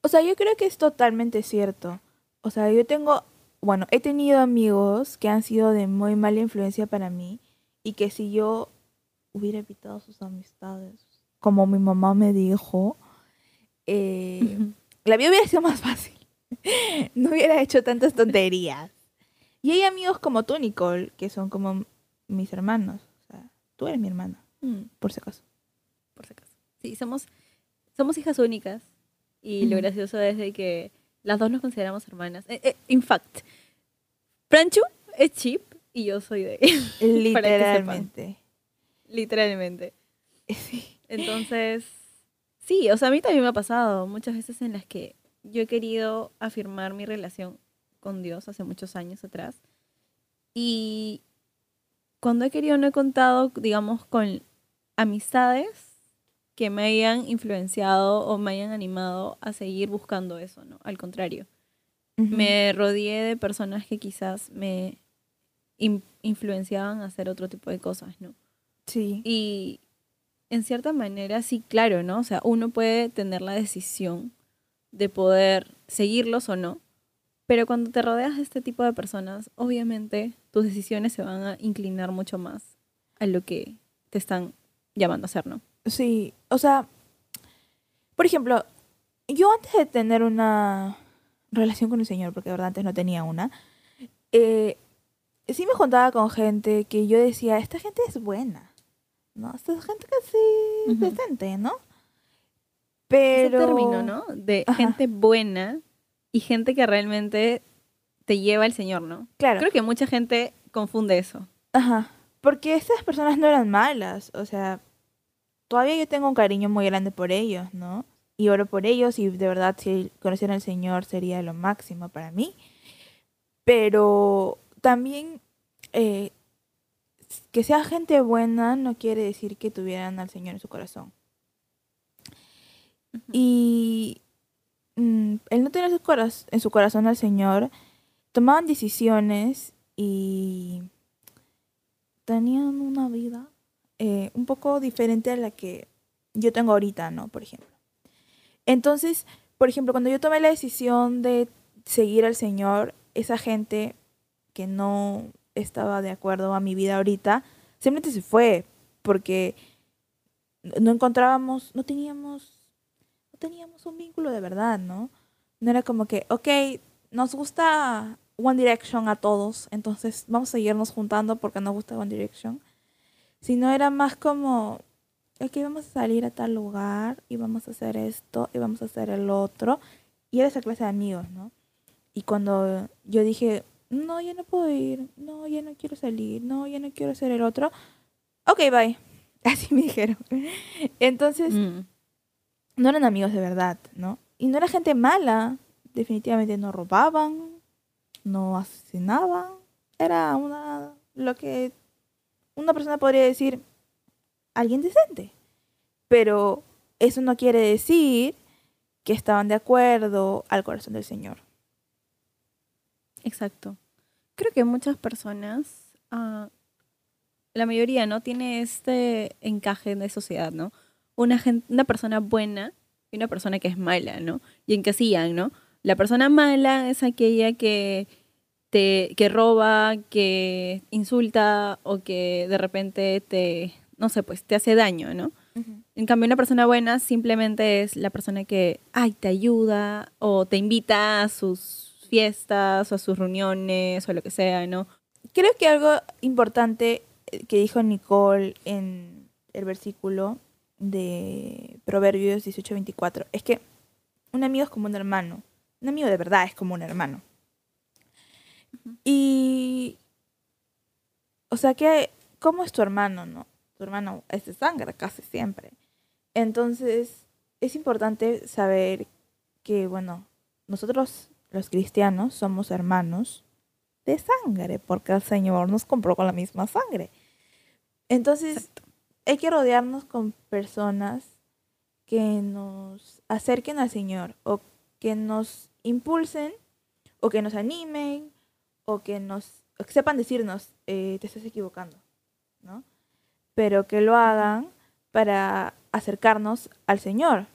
O sea, yo creo que es totalmente cierto. O sea, yo tengo, bueno, he tenido amigos que han sido de muy mala influencia para mí y que si yo hubiera evitado sus amistades, como mi mamá me dijo, eh, la vida hubiera sido más fácil. no hubiera hecho tantas tonterías. Y hay amigos como tú, Nicole, que son como mis hermanos. O sea, tú eres mi hermana, Mm, por si acaso. por si acaso. Sí, somos, somos hijas únicas y lo gracioso es de que las dos nos consideramos hermanas. Eh, eh, in fact, Franchu es chip y yo soy de sepan. Literalmente. literalmente. Sí. Entonces, sí, o sea, a mí también me ha pasado muchas veces en las que yo he querido afirmar mi relación con Dios hace muchos años atrás. Y cuando he querido no he contado, digamos, con amistades que me hayan influenciado o me hayan animado a seguir buscando eso, ¿no? Al contrario, Ujú. me rodeé de personas que quizás me in- influenciaban a hacer otro tipo de cosas, ¿no? Sí. Y en cierta manera, sí, claro, ¿no? O sea, uno puede tener la decisión de poder seguirlos o no, pero cuando te rodeas de este tipo de personas, obviamente tus decisiones se van a inclinar mucho más a lo que te están llamando a hacer, ¿no? Sí, o sea, por ejemplo, yo antes de tener una relación con el Señor, porque de verdad antes no tenía una, eh, sí me juntaba con gente que yo decía, esta gente es buena, ¿no? Esta gente que sí es Ujú. decente, ¿no? Ese Pero... término, ¿no? De Ajá. gente buena y gente que realmente te lleva al Señor, ¿no? Claro. Creo que mucha gente confunde eso. Ajá. Porque estas personas no eran malas. O sea, todavía yo tengo un cariño muy grande por ellos, ¿no? Y oro por ellos y de verdad si conocieran al Señor sería lo máximo para mí. Pero también eh, que sea gente buena no quiere decir que tuvieran al Señor en su corazón. Y mm, el no tener su en su corazón al Señor, tomaban decisiones y tenían una vida eh, un poco diferente a la que yo tengo ahorita, ¿no? Por ejemplo. Entonces, por ejemplo, cuando yo tomé la decisión de seguir al Señor, esa gente que no estaba de acuerdo a mi vida ahorita, simplemente se fue, porque no encontrábamos, no teníamos, no teníamos un vínculo de verdad, ¿no? No era como que, ok, nos gusta One Direction a todos, entonces vamos a seguirnos juntando porque nos gusta One Direction. Sino era más como, ok, vamos a salir a tal lugar y vamos a hacer esto y vamos a hacer el otro. Y era esa clase de amigos, ¿no? Y cuando yo dije, no, ya no puedo ir, no, ya no quiero salir, no, ya no quiero hacer el otro, ok, bye. Así me dijeron. Entonces, Mm. no eran amigos de verdad, ¿no? Y no era gente mala, definitivamente no robaban, no asesinaban, era una, lo que una persona podría decir, alguien decente. Pero eso no quiere decir que estaban de acuerdo al corazón del Señor. Exacto. Creo que muchas personas, ah, la mayoría, ¿no? Tiene este encaje de sociedad, ¿no? Una, gen- una persona buena y una persona que es mala, ¿no? Y encasillan, ¿no? La persona mala es aquella que te que roba, que insulta o que de repente te, no sé, pues te hace daño, ¿no? En cambio, una persona buena simplemente es la persona que, ay, te ayuda o te invita a sus fiestas o a sus reuniones o lo que sea, ¿no? Creo que algo importante eh, que dijo Nicole en el versículo de Proverbios 18:24 es que un amigo es como un hermano. Un amigo de verdad es como un hermano. Y, o sea que, ¿cómo es tu hermano, no? Tu hermano es de sangre casi siempre. Entonces, es importante saber que, bueno, nosotros los cristianos somos hermanos de sangre, porque el Señor nos compró con la misma sangre. Entonces, hay que rodearnos con personas que nos acerquen al Señor o que nos impulsen o que nos animen o que nos o que sepan decirnos eh, te estás equivocando, ¿no? Pero que lo hagan para acercarnos al Señor,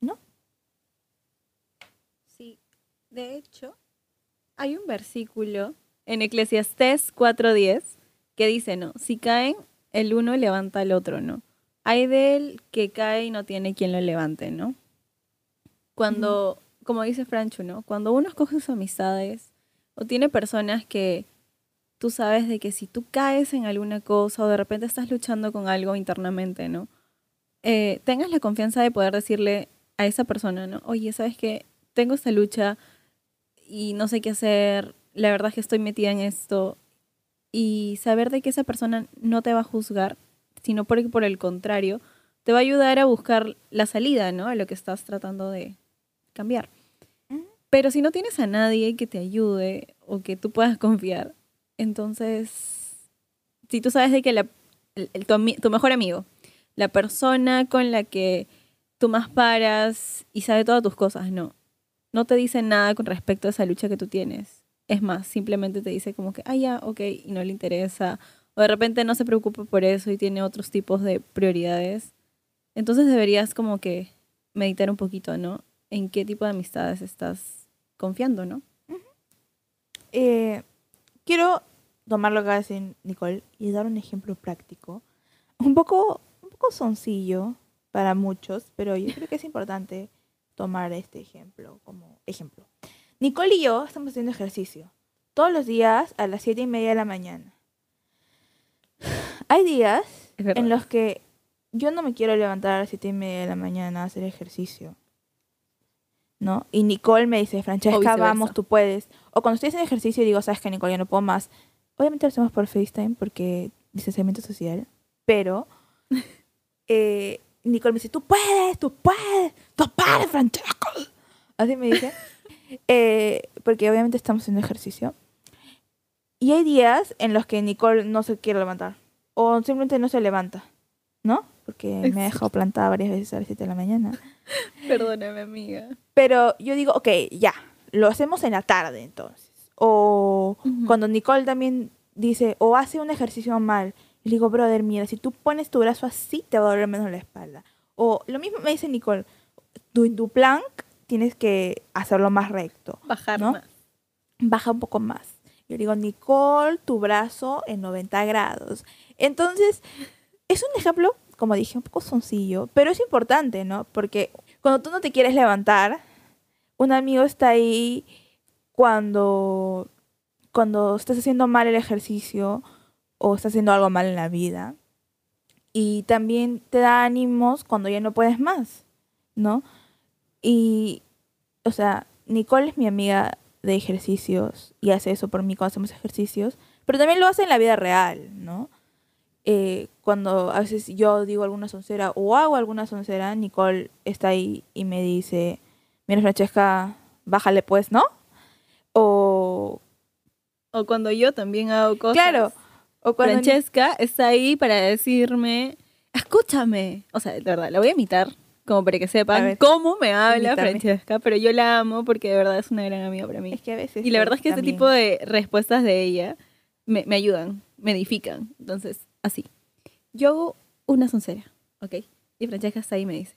¿no? Sí, de hecho, hay un versículo en Eclesiastés 4.10 que dice, ¿no? Si caen, el uno levanta al otro, ¿no? Hay de él que cae y no tiene quien lo levante, ¿no? Cuando, como dice Franchu, ¿no? Cuando uno escoge sus amistades o tiene personas que tú sabes de que si tú caes en alguna cosa o de repente estás luchando con algo internamente, ¿no? Eh, tengas la confianza de poder decirle a esa persona, ¿no? Oye, ¿sabes qué? Tengo esta lucha y no sé qué hacer, la verdad es que estoy metida en esto y saber de que esa persona no te va a juzgar, sino porque por el contrario, te va a ayudar a buscar la salida, ¿no? A lo que estás tratando de cambiar. Pero si no tienes a nadie que te ayude o que tú puedas confiar, entonces, si tú sabes de que la- el- el- tu, tu mejor amigo, la persona con la que tú más paras y sabe todas tus cosas, no, no te dice nada con respecto a esa lucha que tú tienes. Es más, simplemente te dice como que, ah, ya, ok, y no le interesa. O de repente no se preocupa por eso y tiene otros tipos de prioridades. Entonces deberías como que meditar un poquito, ¿no? En qué tipo de amistades estás confiando, ¿no? Eh, quiero tomar lo que decir Nicole y dar un ejemplo práctico. Un poco, un poco soncillo para muchos, pero yo creo que es importante tomar este ejemplo como ejemplo. Nicole y yo estamos haciendo ejercicio todos los días a las siete y media de la mañana. Hay días en los que yo no me quiero levantar a las siete y media de la mañana a hacer ejercicio. ¿No? Y Nicole me dice, Francesca, vamos, tú puedes. O cuando estoy haciendo ejercicio y digo, sabes que Nicole, ya no puedo más. Obviamente lo hacemos por FaceTime porque distanciamiento social. Pero eh, Nicole me dice, tú puedes, tú puedes, tú puedes, Francesca. Así me dice. Eh, porque obviamente estamos haciendo ejercicio. Y hay días en los que Nicole no se quiere levantar. O simplemente no se levanta. ¿No? Porque me ha Exacto. dejado plantada varias veces a las 7 de la mañana. Perdóname, amiga. Pero yo digo, ok, ya, lo hacemos en la tarde entonces. O Ujú. cuando Nicole también dice, o hace un ejercicio mal, y le digo, brother, mira, si tú pones tu brazo así, te va a doler menos la espalda. O lo mismo me dice Nicole, en tu plank tienes que hacerlo más recto. Bajar ¿no? más. Baja un poco más. Yo digo, Nicole, tu brazo en 90 grados. Entonces, es un ejemplo, como dije, un poco soncillo, pero es importante, ¿no? Porque cuando tú no te quieres levantar, un amigo está ahí cuando, cuando estás haciendo mal el ejercicio o estás haciendo algo mal en la vida. Y también te da ánimos cuando ya no puedes más, ¿no? Y, o sea, Nicole es mi amiga de ejercicios y hace eso por mí cuando hacemos ejercicios, pero también lo hace en la vida real, ¿no? Eh, cuando a veces yo digo alguna soncera o hago alguna soncera, Nicole está ahí y me dice, mira Francesca, bájale pues, ¿no? O, O cuando yo también hago cosas. claro, o cuando Ni- Francesca está ahí para decirme, escúchame. O sea, de verdad, la voy a imitar, como para que sepan ver, cómo me habla imítame. Francesca, pero yo la amo porque de verdad es una gran amiga para mí. es que a veces Y la verdad es que este también- tipo de respuestas de ella me, me ayudan, me edifican. Entonces, así. Yo hago una soncera, ¿ok? Y Francesca está ahí y me dice,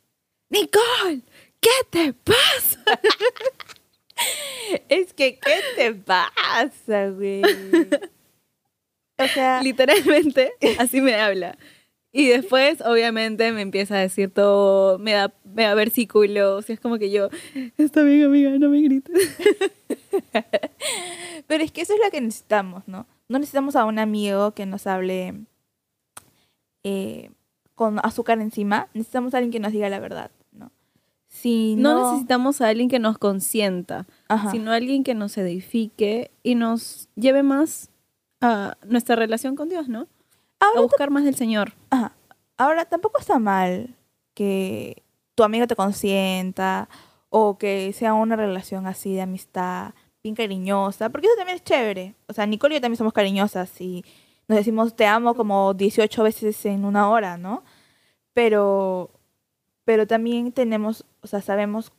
Nicole, ¿qué te pasa? Es que, ¿qué te pasa, güey? O sea, Literalmente, así me habla. Y después, obviamente, me empieza a decir todo, me da, me da versículos, y es como que yo, está bien, amiga, no me grites. Pero es que eso es lo que necesitamos, ¿no? No necesitamos a un amigo que nos hable eh, con azúcar encima. Necesitamos a alguien que nos diga la verdad, ¿no? Si No, no, necesitamos a alguien que nos consienta, Ajá. sino alguien que nos edifique y nos lleve más a nuestra relación con Dios, ¿no? A Ahora, buscar más del Señor. ajá. Ahora, tampoco está mal que tu amigo te consienta o que sea una relación así de amistad, bien cariñosa, porque eso también es chévere. O sea, Nicole y yo también somos cariñosas y nos decimos te amo como 18 veces en una hora, ¿no? pero, pero también tenemos, o sea, sabemos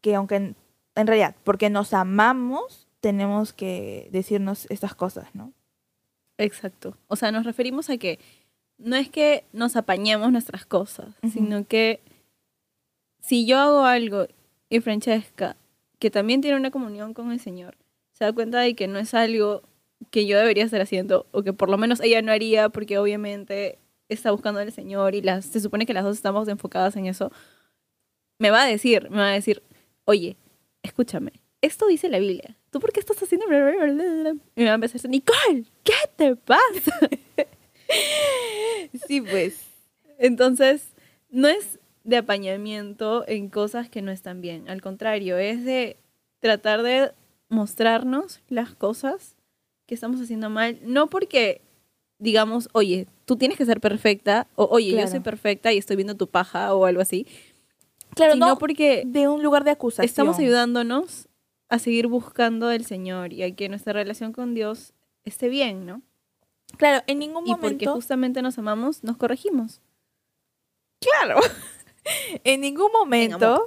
que aunque en, en realidad, porque nos amamos, tenemos que decirnos estas cosas, ¿no? Exacto. O sea, nos referimos a que no es que nos apañemos nuestras cosas, sino que si yo hago algo y Francesca, que también tiene una comunión con el Señor, se da cuenta de que no es algo que yo debería estar haciendo, o que por lo menos ella no haría, porque obviamente está buscando al Señor y las, se supone que las dos estamos enfocadas en eso, me va a decir, me va a decir, oye, escúchame, esto dice la Biblia, ¿tú por qué estás haciendo? bla, bla, bla, bla, bla?" Y me va a empezar a decir, Nicole, ¿qué te pasa? Sí, pues. Entonces, no es de apañamiento en cosas que no están bien. Al contrario, es de tratar de mostrarnos las cosas que estamos haciendo mal. No porque digamos, oye, tú tienes que ser perfecta, o oye, yo Claro. soy perfecta y estoy viendo tu paja, o algo así. Claro, sino no porque de un lugar de acusación. estamos ayudándonos a seguir buscando al Señor y a que nuestra relación con Dios esté bien, ¿no? Claro, en ningún Y porque momento. justamente nos amamos, nos corregimos. Claro. en ningún momento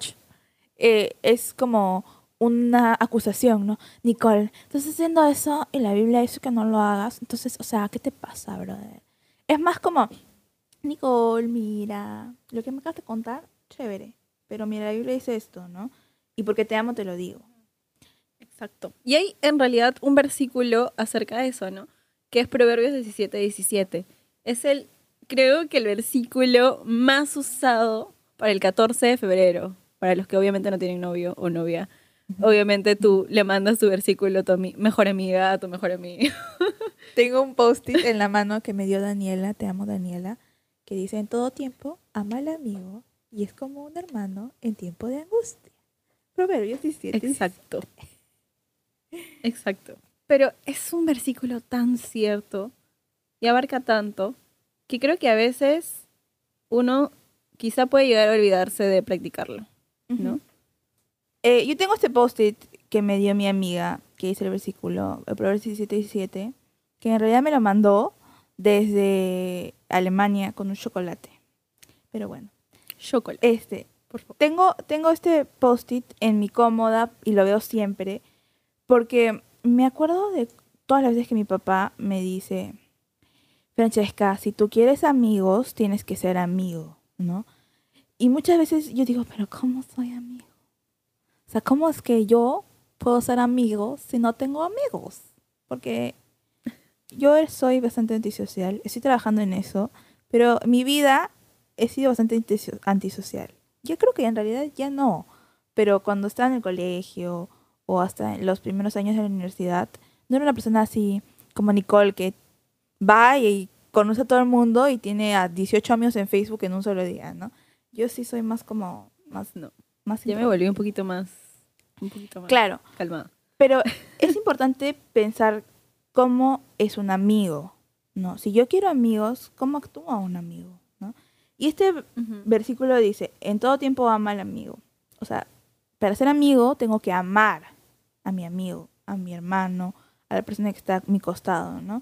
eh, es como una acusación, ¿no? Nicole, estás haciendo eso y la Biblia dice que no lo hagas. Entonces, o sea, ¿qué te pasa, brother? Es más como, Nicole, mira, lo que me acabas de contar, chévere. Pero mira, la Biblia dice esto, ¿no? Y porque te amo, te lo digo. Exacto. Y hay en realidad un versículo acerca de eso, ¿no? Que es Proverbios 17, 17. Es el, creo que el versículo más usado para el 14 de febrero, para los que obviamente no tienen novio o novia. Obviamente tú le mandas tu versículo a tu mejor amiga, a tu mejor amiga. Tengo un post-it en la mano que me dio Daniela, te amo Daniela, que dice, en todo tiempo, ama al amigo y es como un hermano en tiempo de angustia. Proverbios 17. Exacto. Exacto. Pero es un versículo tan cierto y abarca tanto que creo que a veces uno quizá puede llegar a olvidarse de practicarlo, ¿no? Eh, yo tengo este post-it que me dio mi amiga, que dice el versículo, el Proverbios 17, 17, que en realidad me lo mandó desde Alemania con un chocolate. Pero bueno, Chocolate, este, por favor. tengo, tengo este post-it en mi cómoda y lo veo siempre porque me acuerdo de todas las veces que mi papá me dice, Francesca, si tú quieres amigos, tienes que ser amigo, ¿no? Y muchas veces yo digo, pero ¿cómo soy amigo? O sea, ¿cómo es que yo puedo ser amigo si no tengo amigos? Porque yo soy bastante antisocial, estoy trabajando en eso, pero mi vida he sido bastante antiso- antisocial. Yo creo que en realidad ya no, pero cuando estaba en el colegio o hasta en los primeros años de la universidad, no era una persona así como Nicole que va y conoce a todo el mundo y tiene a 18 amigos en Facebook en un solo día, ¿no? Yo sí soy más como más No, más ya me volví un poquito más, un poquito más Claro, calmada. pero es importante pensar cómo es un amigo, ¿no? Si yo quiero amigos, ¿cómo actúa un amigo, ¿no? Y este versículo dice, en todo tiempo ama al amigo. O sea, para ser amigo tengo que amar a mi amigo, a mi hermano, a la persona que está a mi costado, ¿no?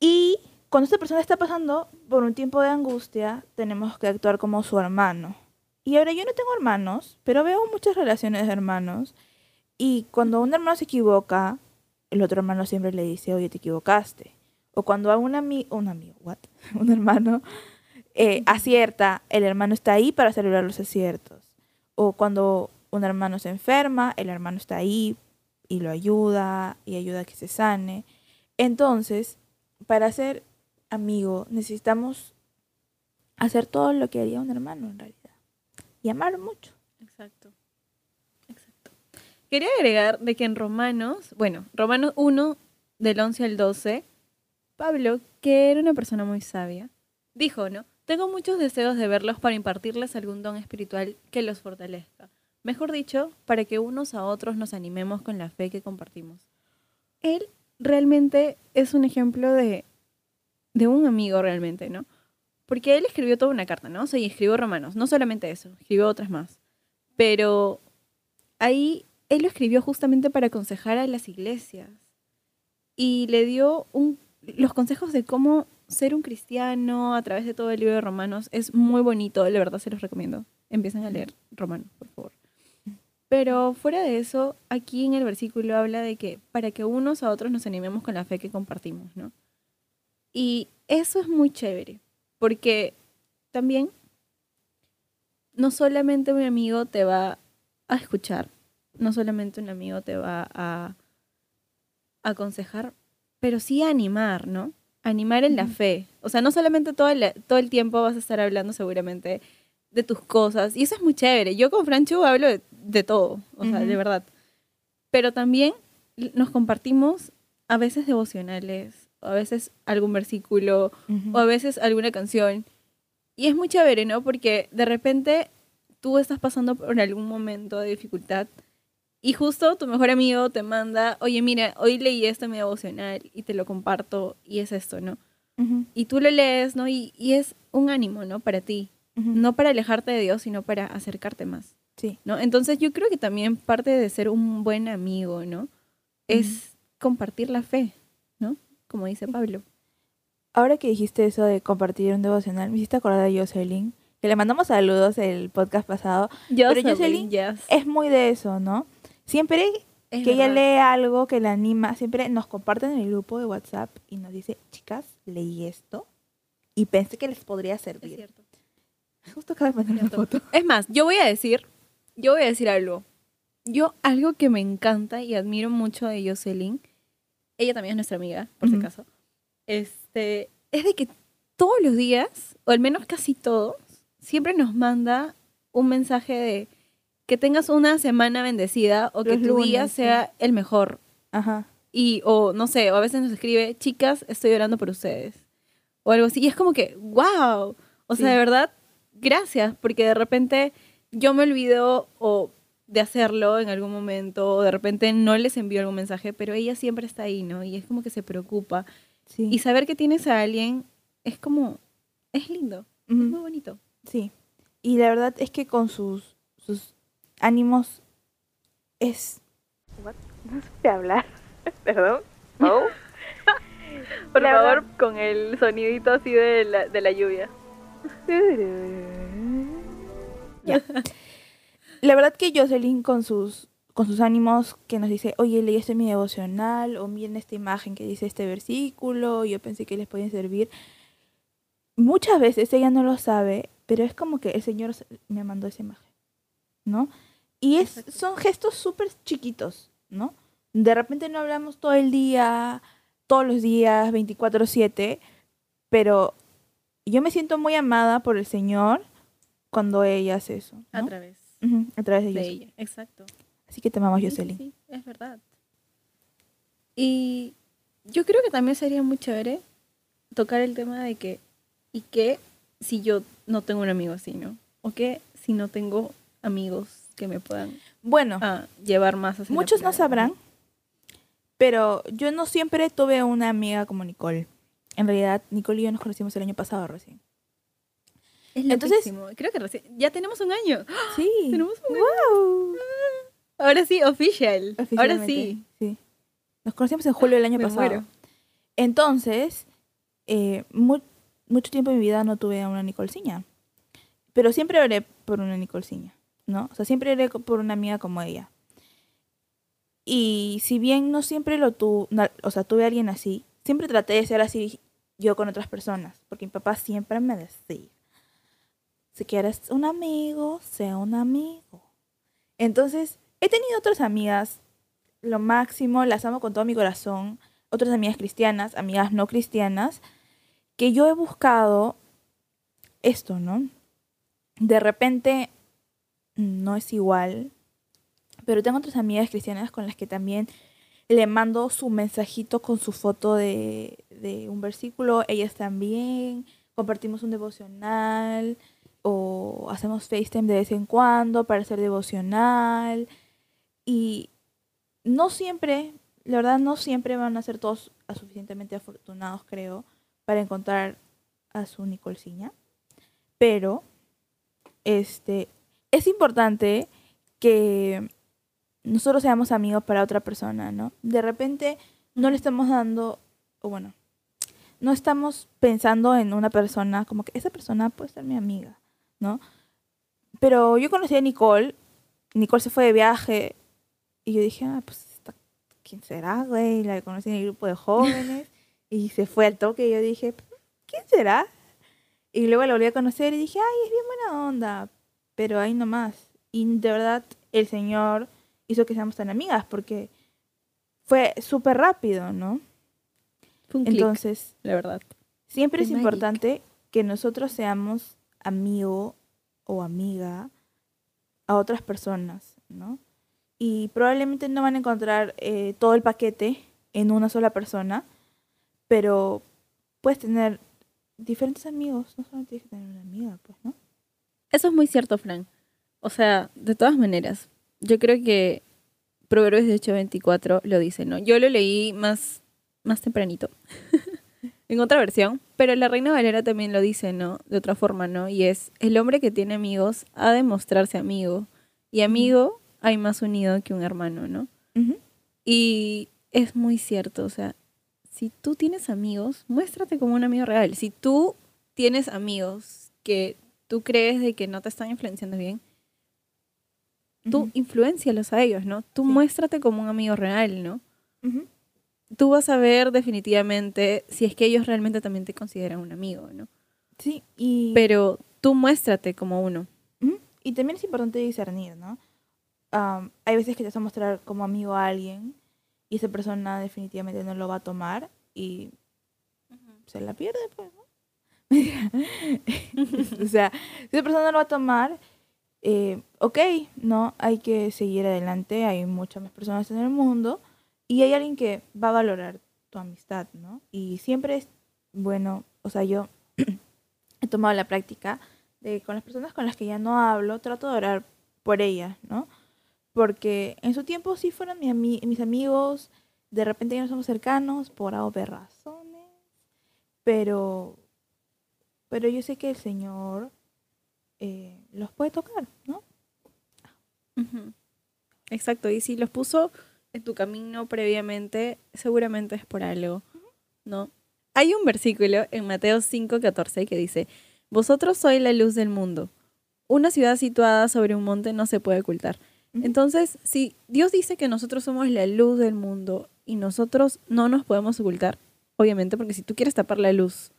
Y cuando esta persona está pasando por un tiempo de angustia, tenemos que actuar como su hermano. Y ahora yo no tengo hermanos, pero veo muchas relaciones de hermanos. Y cuando un hermano se equivoca, el otro hermano siempre le dice, oye, te equivocaste. O cuando a un amigo, un amigo, what? Un hermano eh, acierta, el hermano está ahí para celebrar los aciertos. O cuando un hermano se enferma, el hermano está ahí y lo ayuda y ayuda a que se sane. Entonces, para ser amigo necesitamos hacer todo lo que haría un hermano en realidad. Y amarlo mucho. Exacto. Exacto. Quería agregar de que en Romanos, bueno, Romanos 1, del 11 al 12, Pablo, que era una persona muy sabia, dijo, ¿no? Tengo muchos deseos de verlos para impartirles algún don espiritual que los fortalezca. Mejor dicho, para que unos a otros nos animemos con la fe que compartimos. Él realmente es un ejemplo de, de un amigo realmente, ¿no? Porque él escribió toda una carta, ¿no? O sea, y escribió Romanos, no solamente eso, escribió otras más. Pero ahí él lo escribió justamente para aconsejar a las iglesias. Y le dio un, los consejos de cómo ser un cristiano a través de todo el libro de Romanos es muy bonito, la verdad se los recomiendo. Empiecen a leer Romanos, por favor. Pero fuera de eso, aquí en el versículo habla de que para que unos a otros nos animemos con la fe que compartimos, ¿no? Y eso es muy chévere, porque también no solamente un amigo te va a escuchar, no solamente un amigo te va a aconsejar, pero sí a animar, ¿no? Animar en la fe. O sea, no solamente todo el, todo el tiempo vas a estar hablando seguramente de tus cosas, y eso es muy chévere. Yo con Franchu hablo de, de todo, o sea, de verdad. Pero también nos compartimos a veces devocionales, o a veces algún versículo, o a veces alguna canción. Y es muy chévere, ¿no? Porque de repente tú estás pasando por algún momento de dificultad y justo tu mejor amigo te manda, oye, mira, hoy leí esto en mi devocional y te lo comparto y es esto, ¿no? Y tú lo lees, ¿no? Y, y es un ánimo, ¿no? Para ti. No para alejarte de Dios, sino para acercarte más, Sí. ¿no? Entonces yo creo que también parte de ser un buen amigo, ¿no? Es compartir la fe, ¿no? Como dice Pablo. Ahora que dijiste eso de compartir un devocional, me hiciste acordar de Jocelyn, que le mandamos saludos el podcast pasado. Pero Jocelyn yes. Es muy de eso, ¿no? Siempre Es que ella lee algo que la anima, siempre nos comparten en el grupo de WhatsApp y nos dice, chicas, leí esto y pensé que les podría Es servir. cierto. Justo acaba de mandar una foto. Es más, yo voy a decir, yo voy a decir algo. Yo, algo que me encanta y admiro mucho de Jocelyn, ella también es nuestra amiga, por si Ujú. acaso, este, es de que todos los días, o al menos casi todos, siempre nos manda un mensaje de que tengas una semana bendecida o que tu día sí. sea el mejor. Ajá. Y, o no sé, o a veces nos escribe, chicas, estoy orando por ustedes. O algo así. Y es como que, wow. O sea, Sí. de verdad, gracias, porque de repente yo me olvido o de hacerlo en algún momento, o de repente no les envío algún mensaje, pero ella siempre está ahí, ¿no? Y es como que se preocupa. Sí. Y saber que tienes a alguien es como, es lindo, es muy bonito. Sí. Y la verdad es que con sus, sus ánimos es... No supe hablar. Perdón. Por La verdad- favor, con el sonidito así de la, de la lluvia. Ya. La verdad que Jocelyn con sus con sus ánimos que nos dice, oye, leí este en mi devocional, o miren esta imagen que dice este versículo, yo pensé que les podía servir. Muchas veces ella no lo sabe, pero es como que el Señor se- me mandó esa imagen, ¿no? Y es, Exacto. son gestos súper chiquitos, ¿no? De repente no hablamos todo el día, todos los días, 24/7, pero yo me siento muy amada por el Señor cuando ella hace eso, A través a través de, de ella. Exacto. Así que te amamos, Sí, sí, Jocelyn. sí, es verdad. Y yo creo que también sería muy chévere tocar el tema de que, ¿y qué si yo no tengo un amigo así, no? ¿O qué si no tengo amigos que me puedan Bueno, ah, llevar más hacia la muchos no sabrán, pero yo no siempre tuve una amiga como Nicole. En realidad, Nicole y yo nos conocimos el año pasado recién. Es Entonces- creo que recién, ya tenemos un año. Sí. Tenemos un Wow. Ahora sí, official. Ahora sí. sí. Nos conocimos en julio del año Me pasado. muero. Entonces, eh, mu- mucho tiempo en mi vida no tuve a una Nicolciña. Pero siempre oré por una Nicolciña, ¿no? O sea, siempre oré por una amiga como ella. Y si bien no siempre lo tuve, o sea, tuve a alguien así, siempre traté de ser así yo con otras personas. Porque mi papá siempre me decía, si quieres un amigo, sea un amigo. Entonces, he tenido otras amigas, lo máximo, las amo con todo mi corazón, otras amigas cristianas, amigas no cristianas, que yo he buscado esto, ¿no? De repente no es igual, pero tengo otras amigas cristianas con las que también le mando su mensajito con su foto de, de un versículo, ellas también, compartimos un devocional o hacemos FaceTime de vez en cuando para hacer devocional. Y no siempre, la verdad no siempre van a ser todos suficientemente afortunados, creo, para encontrar a su Nicolciña, pero este es importante que nosotros seamos amigos para otra persona, ¿no? De repente no le estamos dando, o bueno, no estamos pensando en una persona como que esa persona puede ser mi amiga, ¿no? Pero yo conocí a Nicole, Nicole se fue de viaje y yo dije, ah, pues, ¿quién será, güey? La conocí en el grupo de jóvenes y se fue al toque y yo dije, ¿quién será? Y luego la volví a conocer y dije, ay, es bien buena onda, pero ahí nomás. Y de verdad, el Señor hizo que seamos tan amigas porque fue súper rápido, ¿no? Fue un clic, Entonces, la verdad. siempre es importante que nosotros seamos amigo o amiga a otras personas, ¿no? Y probablemente no van a encontrar eh, todo el paquete en una sola persona, pero puedes tener diferentes amigos, no solo tienes que tener una amiga, pues, ¿no? Eso es muy cierto, Fran. O sea, de todas maneras, yo creo que Proverbios de 824 lo dice, ¿no? Yo lo leí más, más tempranito, en otra versión, pero la Reina Valera también lo dice, ¿no? De otra forma, ¿no? Y es, el hombre que tiene amigos ha de mostrarse amigo, y amigo hay más unido que un hermano, ¿no? Ujú. Y es muy cierto, o sea, si tú tienes amigos, muéstrate como un amigo real. Si tú tienes amigos que tú crees de que no te están influenciando bien, tú Ujú. influencialos a ellos, ¿no? Tú Sí. muéstrate como un amigo real, ¿no? Ujú. Tú vas a ver definitivamente si es que ellos realmente también te consideran un amigo, ¿no? Sí, y... Pero tú muéstrate como uno. Y también es importante discernir, ¿no? Am, hay veces que te vas a mostrar como amigo a alguien y esa persona definitivamente no lo va a tomar y se la pierde, pues, ¿no? o sea, si esa persona no lo va a tomar, eh, ok, no, hay que seguir adelante, hay muchas más personas en el mundo y hay alguien que va a valorar tu amistad, ¿no? Y siempre es bueno, o sea, yo he tomado la práctica de con las personas con las que ya no hablo, trato de orar por ellas, ¿no? Porque en su tiempo sí fueron mi mis amigos, de repente ya no somos cercanos por A razones, pero, pero yo sé que el Señor eh, los puede tocar, ¿no? Exacto, y si los puso en tu camino previamente, seguramente es por algo, ¿no? Hay un versículo en Mateo 5:14 que dice, Vosotros sois la luz del mundo. Una ciudad situada sobre un monte no se puede ocultar. Entonces, si Dios dice que nosotros somos la luz del mundo y nosotros no nos podemos ocultar, obviamente, porque si tú quieres tapar la luz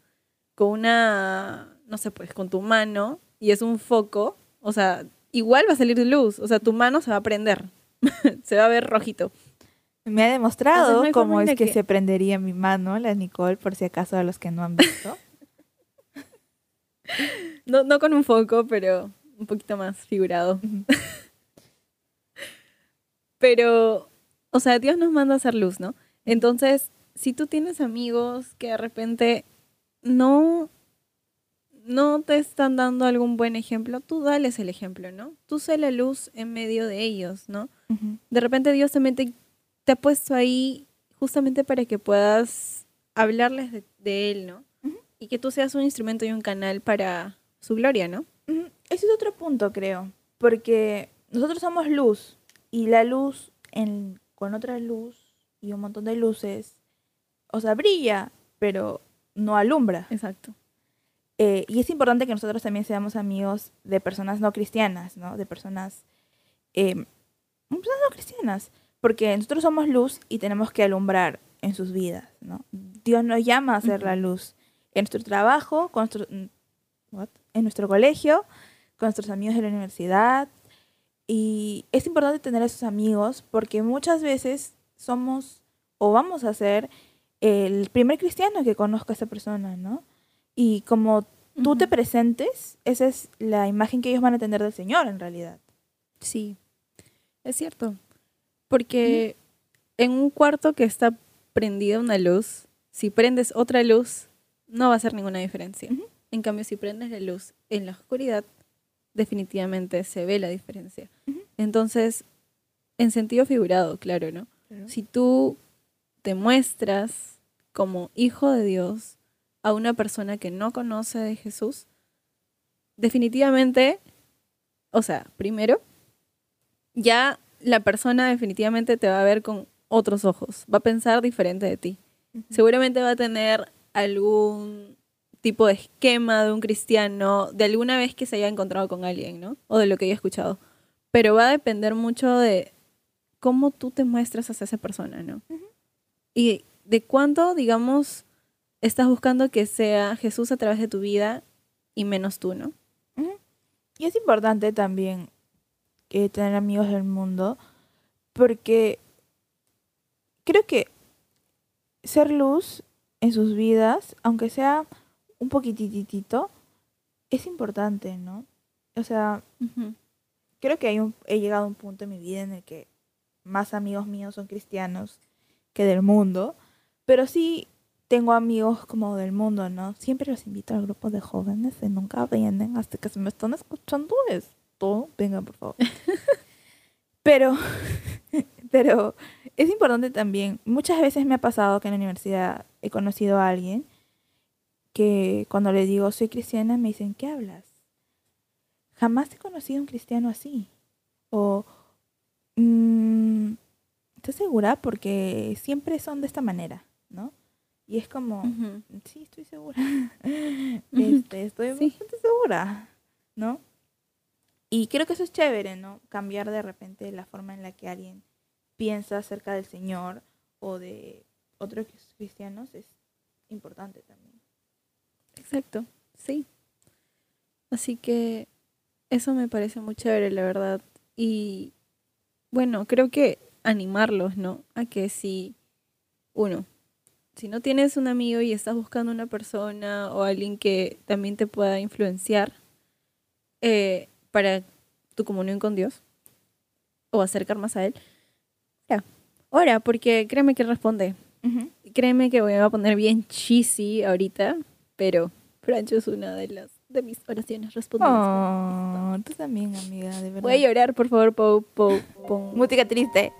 con una, no sé, pues con tu mano y es un foco, o sea, igual va a salir luz, o sea, tu mano se va a prender, se va a ver rojito. Me ha demostrado Entonces, no hay cómo es que, que- se prendería mi mano, la Nicole, por si acaso a los que no han visto. No, no con un foco, pero un poquito más figurado. Pero, o sea, Dios nos manda a hacer luz, ¿no? Entonces, si tú tienes amigos que de repente no, no te están dando algún buen ejemplo, tú dales el ejemplo, ¿no? Tú sé la luz en medio de ellos, ¿no? De repente Dios también te, te ha puesto ahí justamente para que puedas hablarles de, de Él, ¿no? Y que tú seas un instrumento y un canal para su gloria, ¿no? Ujú. Ese es otro punto, creo. Porque nosotros somos luz. Y la luz en- con otra luz y un montón de luces, o sea, brilla, pero no alumbra. Exacto. Eh, y es importante que nosotros también seamos amigos de personas no cristianas, ¿no? De personas, eh, personas no cristianas. Porque nosotros somos luz y tenemos que alumbrar en sus vidas, ¿no? Dios nos llama a ser la luz en nuestro trabajo, con nuestro, mm, what? en nuestro colegio, con nuestros amigos de la universidad. Y es importante tener esos amigos porque muchas veces somos o vamos a ser el primer cristiano que conozca a esa persona, ¿no? Y como tú te presentes, esa es la imagen que ellos van a tener del Señor en realidad. Sí, es cierto. Porque en un cuarto que está prendida una luz, si prendes otra luz, no va a hacer ninguna diferencia. En cambio, si prendes la luz en la oscuridad, definitivamente se ve la diferencia. Entonces, en sentido figurado, claro, ¿no? Si tú te muestras como hijo de Dios a una persona que no conoce de Jesús, definitivamente, o sea, primero, ya la persona definitivamente te va a ver con otros ojos, va a pensar diferente de ti. Seguramente va a tener algún tipo de esquema de un cristiano, de alguna vez que se haya encontrado con alguien, ¿no? O de lo que haya escuchado. Pero va a depender mucho de cómo tú te muestras hacia esa persona, ¿no? Y de cuánto, digamos, estás buscando que sea Jesús a través de tu vida y menos tú, ¿no? Y es importante también eh, tener amigos del mundo porque creo que ser luz en sus vidas, aunque sea un poquititito, es importante, ¿no? O sea, creo que hay un- he llegado a un punto en mi vida en el que más amigos míos son cristianos que del mundo, pero sí tengo amigos como del mundo, ¿no? Siempre los invito al grupo de jóvenes y nunca vienen hasta que se me están escuchando esto. Vengan, por favor. pero, pero es importante también, muchas veces me ha pasado que en la universidad he conocido a alguien que cuando le digo soy cristiana me dicen, ¿qué hablas? Jamás he conocido a un cristiano así. O, mm, ¿estás segura? Porque siempre son de esta manera, ¿no? Y es como, Ujú. sí, estoy segura. este, estoy Sí. bastante segura, ¿no? Y creo que eso es chévere, ¿no? Cambiar de repente la forma en la que alguien piensa acerca del Señor o de otros cristianos es importante también. Exacto, sí. Así que eso me parece muy chévere, la verdad. Y bueno, creo que animarlos, ¿no? A que si, uno, si no tienes un amigo y estás buscando una persona o alguien que también te pueda influenciar eh, para tu comunión con Dios o acercar más a Él, ora, ora, porque créeme que responde. Créeme que voy a poner bien cheesy ahorita, pero Francho es una de las de mis oraciones respondidas. Oh, tú también, amiga, de verdad. Voy a llorar, por favor, Pau, Pau, pon- Música triste.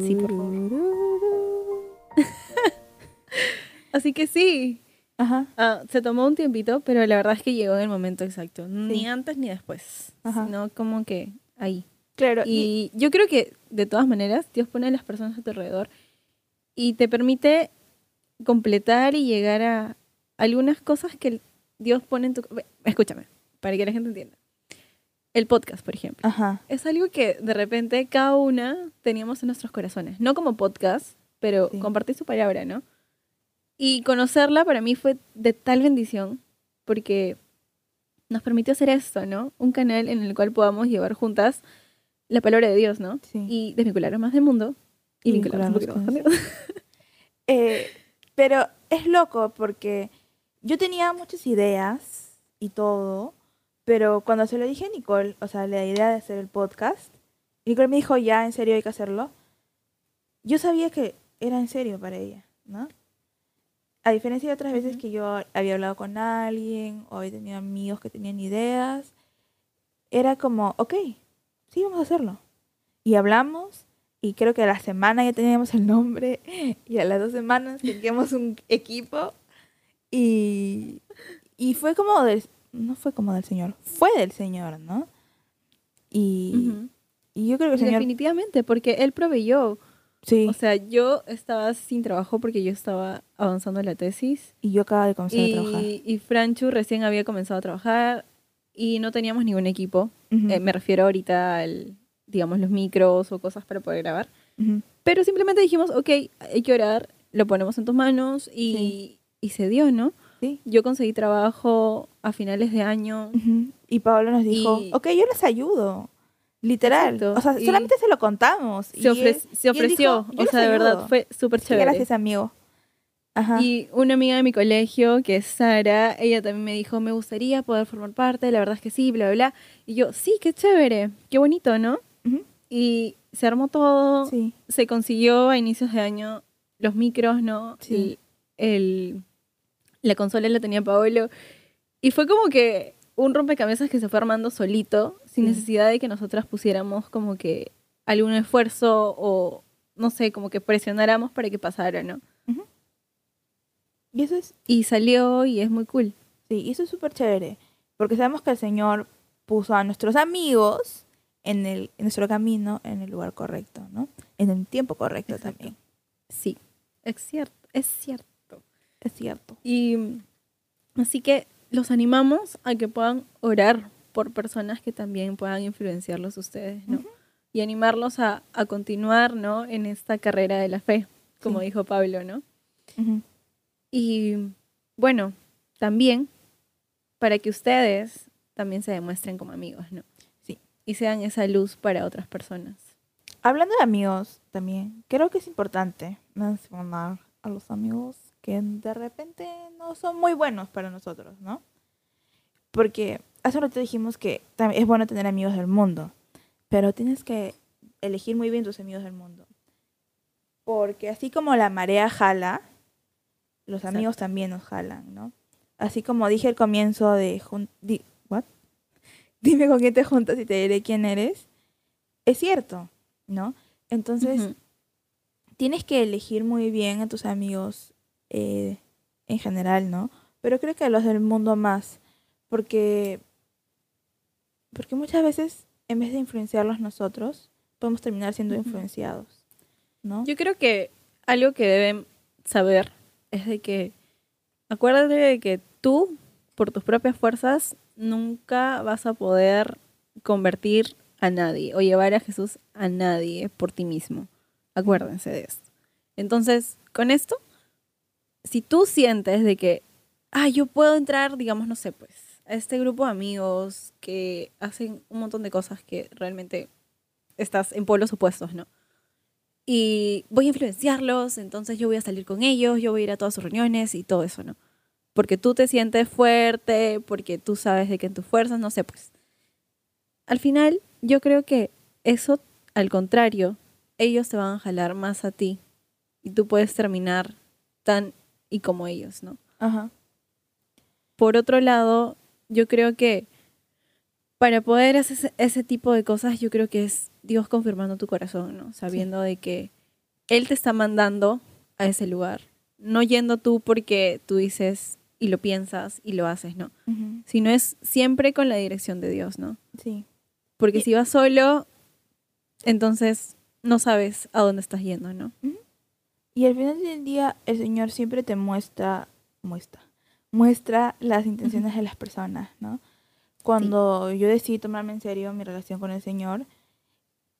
Sí, por Así que sí, Ajá. ah, se tomó un tiempito, pero la verdad es que llegó en el momento exacto. Ni antes ni después, Ajá. sino como que ahí. Claro. Y, Y yo creo que de todas maneras Dios pone a las personas a tu alrededor y te permite completar y llegar a algunas cosas que Dios pone en tu... Escúchame, para que la gente entienda. El podcast, por ejemplo. ajá. Es algo que de repente cada una teníamos en nuestros corazones. No como podcast, pero Sí. compartir su palabra, ¿no? Y conocerla para mí fue de tal bendición porque nos permitió hacer esto, ¿no? Un canal en el cual podamos llevar juntas la palabra de Dios, ¿no? Sí. Y desvincular más del mundo y Y vincularnos con Dios. Eh, pero es loco porque yo tenía muchas ideas y todo, pero cuando se lo dije a Nicole, o sea, la idea de hacer el podcast, y Nicole me dijo, ya, en serio hay que hacerlo, yo sabía que era en serio para ella, ¿no? A diferencia de otras veces que yo había hablado con alguien o había tenido amigos que tenían ideas, era como, ok, sí, vamos a hacerlo. Y hablamos y creo que a la semana ya teníamos el nombre y a las dos semanas teníamos un equipo y, y fue como del, no fue como del Señor, fue del Señor, ¿no? Y, Ujú. y yo creo que el Señor, Definitivamente, porque Él proveyó. Sí, O sea, yo estaba sin trabajo porque yo estaba avanzando en la tesis. y yo acabo de comenzar a trabajar. Y, y Franchu recién había comenzado a trabajar y no teníamos ningún equipo. Ujú, Eh, me refiero ahorita al, digamos, los micros o cosas para poder grabar. ujú. Pero simplemente dijimos, ok, hay que orar, lo ponemos en tus manos y, y se dio, ¿no? Sí. Yo conseguí trabajo a finales de año. Ujú. Y Pablo nos dijo, Y- ok, yo les ayudo. Literal. Exacto. O sea, Y solamente se lo contamos. y Se, ofre- él- se y ofreció, dijo, "Yo o sea, de verdad, ayudo". fue súper chévere. Gracias, amigo. Ajá. Y una amiga de mi colegio, que es Sara, ella también me dijo, me gustaría poder formar parte, la verdad es que sí, bla, bla, bla. Y yo, sí, qué chévere, qué bonito, ¿no? Y se armó todo, Sí. se consiguió a inicios de año los micros, ¿no? Sí. El, el- la consola la tenía Paolo. Y fue como que un rompecabezas que se fue armando solito, sin Sí. necesidad de que nosotras pusiéramos como que algún esfuerzo o, no sé, como que presionáramos para que pasara, ¿no? Y eso es, Y salió y es muy cool. sí, y eso es súper chévere. Porque sabemos que el Señor puso a nuestros amigos en, el, en nuestro camino, en el lugar correcto, ¿no? En el tiempo correcto Exacto. también. Sí, es cierto, es cierto. Es cierto. Y así que los animamos a que puedan orar por personas que también puedan influenciarlos ustedes, ¿no? Ujú. Y animarlos a, a continuar, ¿no? En esta carrera de la fe, como Sí. dijo Pablo, ¿no? Ujú. Y bueno, también para que ustedes también se demuestren como amigos, ¿no? Sí. Y sean esa luz para otras personas. Hablando de amigos también, creo que es importante mencionar a los amigos que de repente no son muy buenos para nosotros, ¿no? Porque hace un rato dijimos que es bueno tener amigos del mundo, pero tienes que elegir muy bien tus amigos del mundo. Porque así como la marea jala, los Exacto. amigos también nos jalan, ¿no? Así como dije al comienzo de... di- ¿what? Dime con quién te juntas y te diré quién eres. Es cierto, ¿no? Entonces, tienes que elegir muy bien a tus amigos eh, en general, ¿no? Pero creo que a los del mundo más, porque, porque muchas veces, en vez de influenciarlos nosotros, podemos terminar siendo influenciados, ¿no? Yo creo que algo que deben saber es de que acuérdate de que tú, por tus propias fuerzas, nunca vas a poder convertir a nadie o llevar a Jesús a nadie por ti mismo. Acuérdense de esto. Entonces, con esto, si tú sientes de que, ah, yo puedo entrar, digamos, no sé, pues, a este grupo de amigos que hacen un montón de cosas que realmente estás en polos opuestos, ¿no? y voy a influenciarlos, entonces yo voy a salir con ellos, yo voy a ir a todas sus reuniones y todo eso, ¿no? Porque tú te sientes fuerte, porque tú sabes de que en tus fuerzas, no sé, pues. Al final, yo creo que eso, al contrario, ellos te van a jalar más a ti y tú puedes terminar tan y como ellos, ¿no? Ajá. Por otro lado, yo creo que para poder hacer ese, tipo de cosas, yo creo que es Dios confirmando tu corazón, ¿no? Sabiendo de que Él te está mandando a ese lugar. No yendo tú porque tú dices y lo piensas y lo haces, ¿no? Ujú. Sino es siempre con la dirección de Dios, ¿no? Sí. Porque Y- si vas solo, entonces no sabes a dónde estás yendo, ¿no? Y al final del día, el Señor siempre te muestra, muestra, muestra las intenciones de las personas, ¿no? Cuando yo decidí tomarme en serio mi relación con el Señor,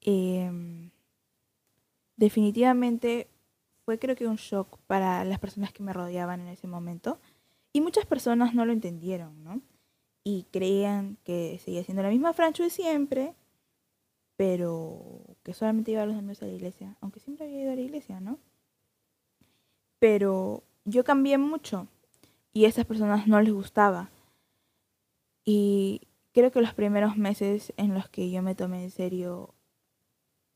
em, definitivamente fue creo que un shock para las personas que me rodeaban en ese momento. Y muchas personas no lo entendieron, ¿no? Y creían que seguía siendo la misma Francho de siempre, pero que solamente iba a los domingos a la iglesia, aunque siempre había ido a la iglesia, ¿no? Pero yo cambié mucho y a esas personas no les gustaba. Y creo que los primeros meses en los que yo me tomé en serio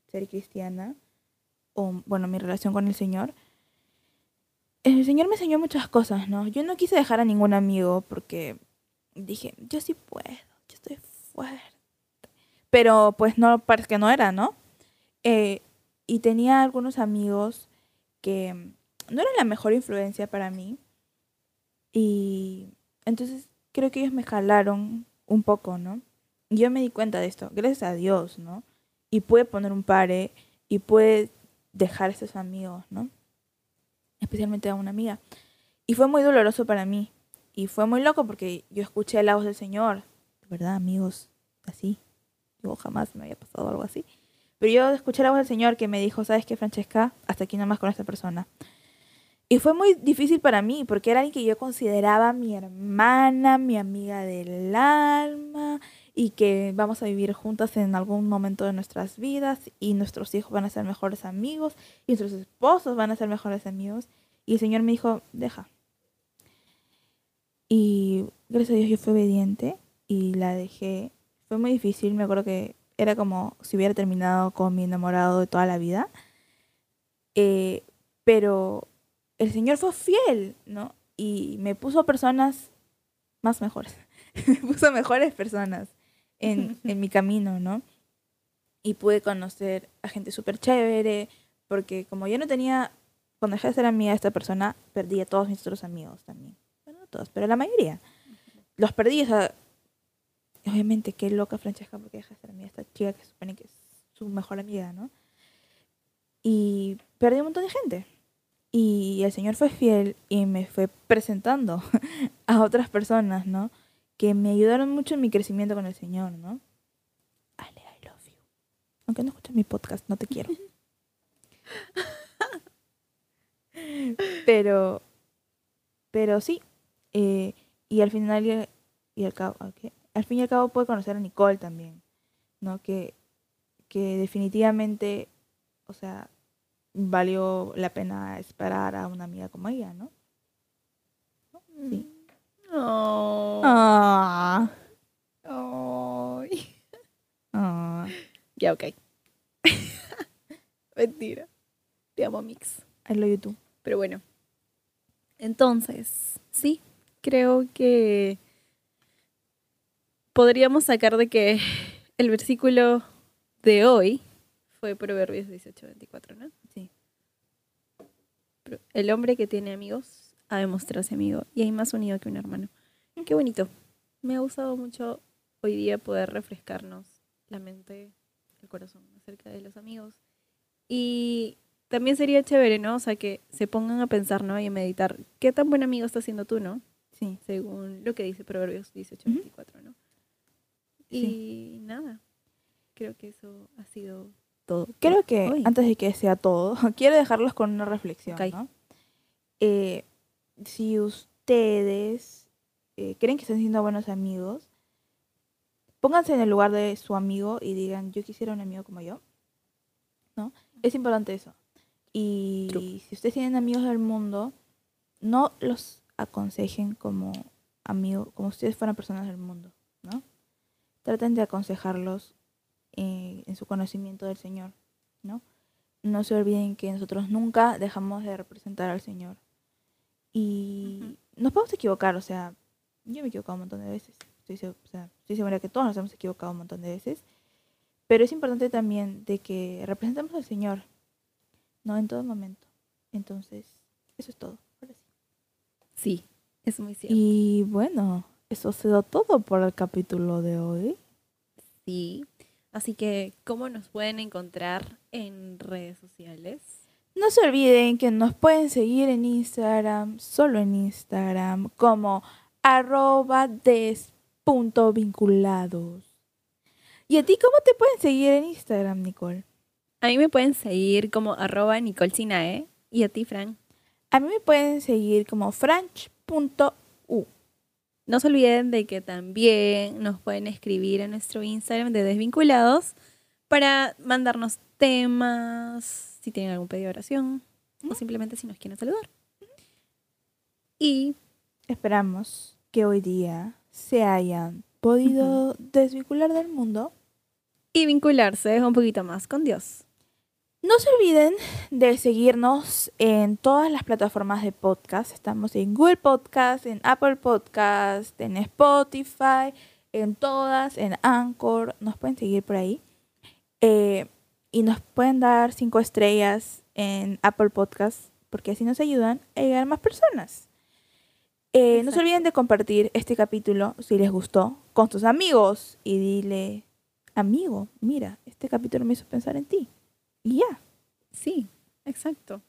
ser cristiana, o bueno, mi relación con el Señor, el Señor me enseñó muchas cosas, ¿no? Yo no quise dejar a ningún amigo porque dije, yo sí puedo, yo estoy fuerte. Pero pues no, parece que no era, ¿no? Eh, y tenía algunos amigos que no eran la mejor influencia para mí. Y entonces creo que ellos me jalaron un poco, ¿no? Y yo me di cuenta de esto, gracias a Dios, ¿no? Y pude poner un pare y pude dejar a esos amigos, ¿no? Especialmente a una amiga. Y fue muy doloroso para mí. Y fue muy loco porque yo escuché la voz del Señor. Verdad, amigos, así. Yo jamás me había pasado algo así. Pero yo escuché la voz del Señor que me dijo, ¿sabes qué, Francesca? Hasta aquí nomás con esta persona. Y fue muy difícil para mí, porque era alguien que yo consideraba mi hermana, mi amiga del alma, y que vamos a vivir juntas en algún momento de nuestras vidas, y nuestros hijos van a ser mejores amigos, y nuestros esposos van a ser mejores amigos. Y el Señor me dijo, deja. Y gracias a Dios yo fui obediente y la dejé. Fue muy difícil, me acuerdo que era como si hubiera terminado con mi enamorado de toda la vida. Eh, pero el Señor fue fiel, ¿no? Y me puso personas más mejores. me puso mejores personas en, en mi camino, ¿no? Y pude conocer a gente súper chévere, porque como yo no tenía, cuando dejé de ser amiga de esta persona, perdí a todos mis otros amigos también. Bueno, no todos, pero la mayoría. Los perdí, o sea, obviamente qué loca Francesca porque deja de ser amiga de esta chica que supone que es su mejor amiga, ¿no? Y perdí un montón de gente. Y el Señor fue fiel y me fue presentando a otras personas, ¿no? Que me ayudaron mucho en mi crecimiento con el Señor, ¿no? Ale, I love you. Aunque no escuches mi podcast, no te quiero. pero, pero sí. eh, y al final y, y al cabo, ¿qué? al fin y al cabo pude conocer a Nicole también, ¿no? Que, que definitivamente, o sea, valió la pena esperar a una amiga como ella, ¿no? Sí. Oh. Ay. ah. Ya, ok. Mentira. Te amo, Mix. I love you too. Pero bueno. Entonces, sí, creo que podríamos sacar de que el versículo de hoy fue Proverbios 18:24, ¿no? Sí. El hombre que tiene amigos ha de mostrarse amigo y hay más unido que un hermano. Qué bonito. Me ha gustado mucho hoy día poder refrescarnos la mente, el corazón acerca de los amigos. Y también sería chévere, ¿no? O sea, que se pongan a pensar, ¿no? Y a meditar, ¿qué tan buen amigo estás siendo tú, ¿no? Sí. Según lo que dice Proverbios 18:24, ¿no? Y Sí. nada, creo que eso ha sido todo. Creo que antes de que sea todo, quiero dejarlos con una reflexión. Eh, si ustedes eh, creen que están siendo buenos amigos, pónganse en el lugar de su amigo y digan, yo quisiera un amigo como yo, ¿no? Es importante eso. Y True. si ustedes tienen amigos del mundo, no los aconsejen como amigos, como si ustedes fueran personas del mundo, ¿no? Traten de aconsejarlos eh, en su conocimiento del Señor, ¿no? No se olviden que nosotros nunca dejamos de representar al Señor. Y Ujú. nos podemos equivocar, o sea, yo me he equivocado un montón de veces. Estoy, o sea, estoy segura que todos nos hemos equivocado un montón de veces. Pero es importante también de que representemos al Señor, ¿no? En todo momento. Entonces, eso es todo. Ahora sí. Sí, es muy cierto. Y bueno, eso ha sido todo por el capítulo de hoy. Sí. Así que, ¿cómo nos pueden encontrar en redes sociales? No se olviden que nos pueden seguir en Instagram, solo en Instagram, como arroba des.vinculados. ¿Y a ti cómo te pueden seguir en Instagram, Nicole? A mí me pueden seguir como arroba Nicole Sinae. Y a ti, Fran. A mí me pueden seguir como franch.u. No se olviden de que también nos pueden escribir en nuestro Instagram de Desvinculados para mandarnos temas, si tienen algún pedido de oración o simplemente si nos quieren saludar. Y Esperamos que hoy día se hayan podido desvincular del mundo. y vincularse un poquito más con Dios. No se olviden de seguirnos en todas las plataformas de podcast. Estamos en Google Podcast, en Apple Podcast, en Spotify, en todas, en Anchor. Nos pueden seguir por ahí. Eh, y nos pueden dar cinco estrellas en Apple Podcast porque así nos ayudan a llegar a más personas. Eh, no se olviden de compartir este capítulo si les gustó con tus amigos y dile, amigo, mira, este capítulo me hizo pensar en ti. Y ya. Sí, exacto.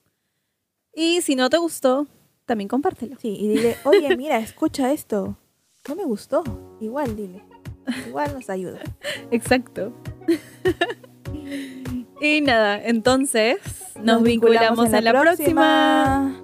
Y si no te gustó, también compártelo. Sí, y dile, oye, mira, escucha esto. No me gustó. Igual, dile. Igual nos ayuda. Exacto. y nada, entonces nos, vinculamos, en la próxima.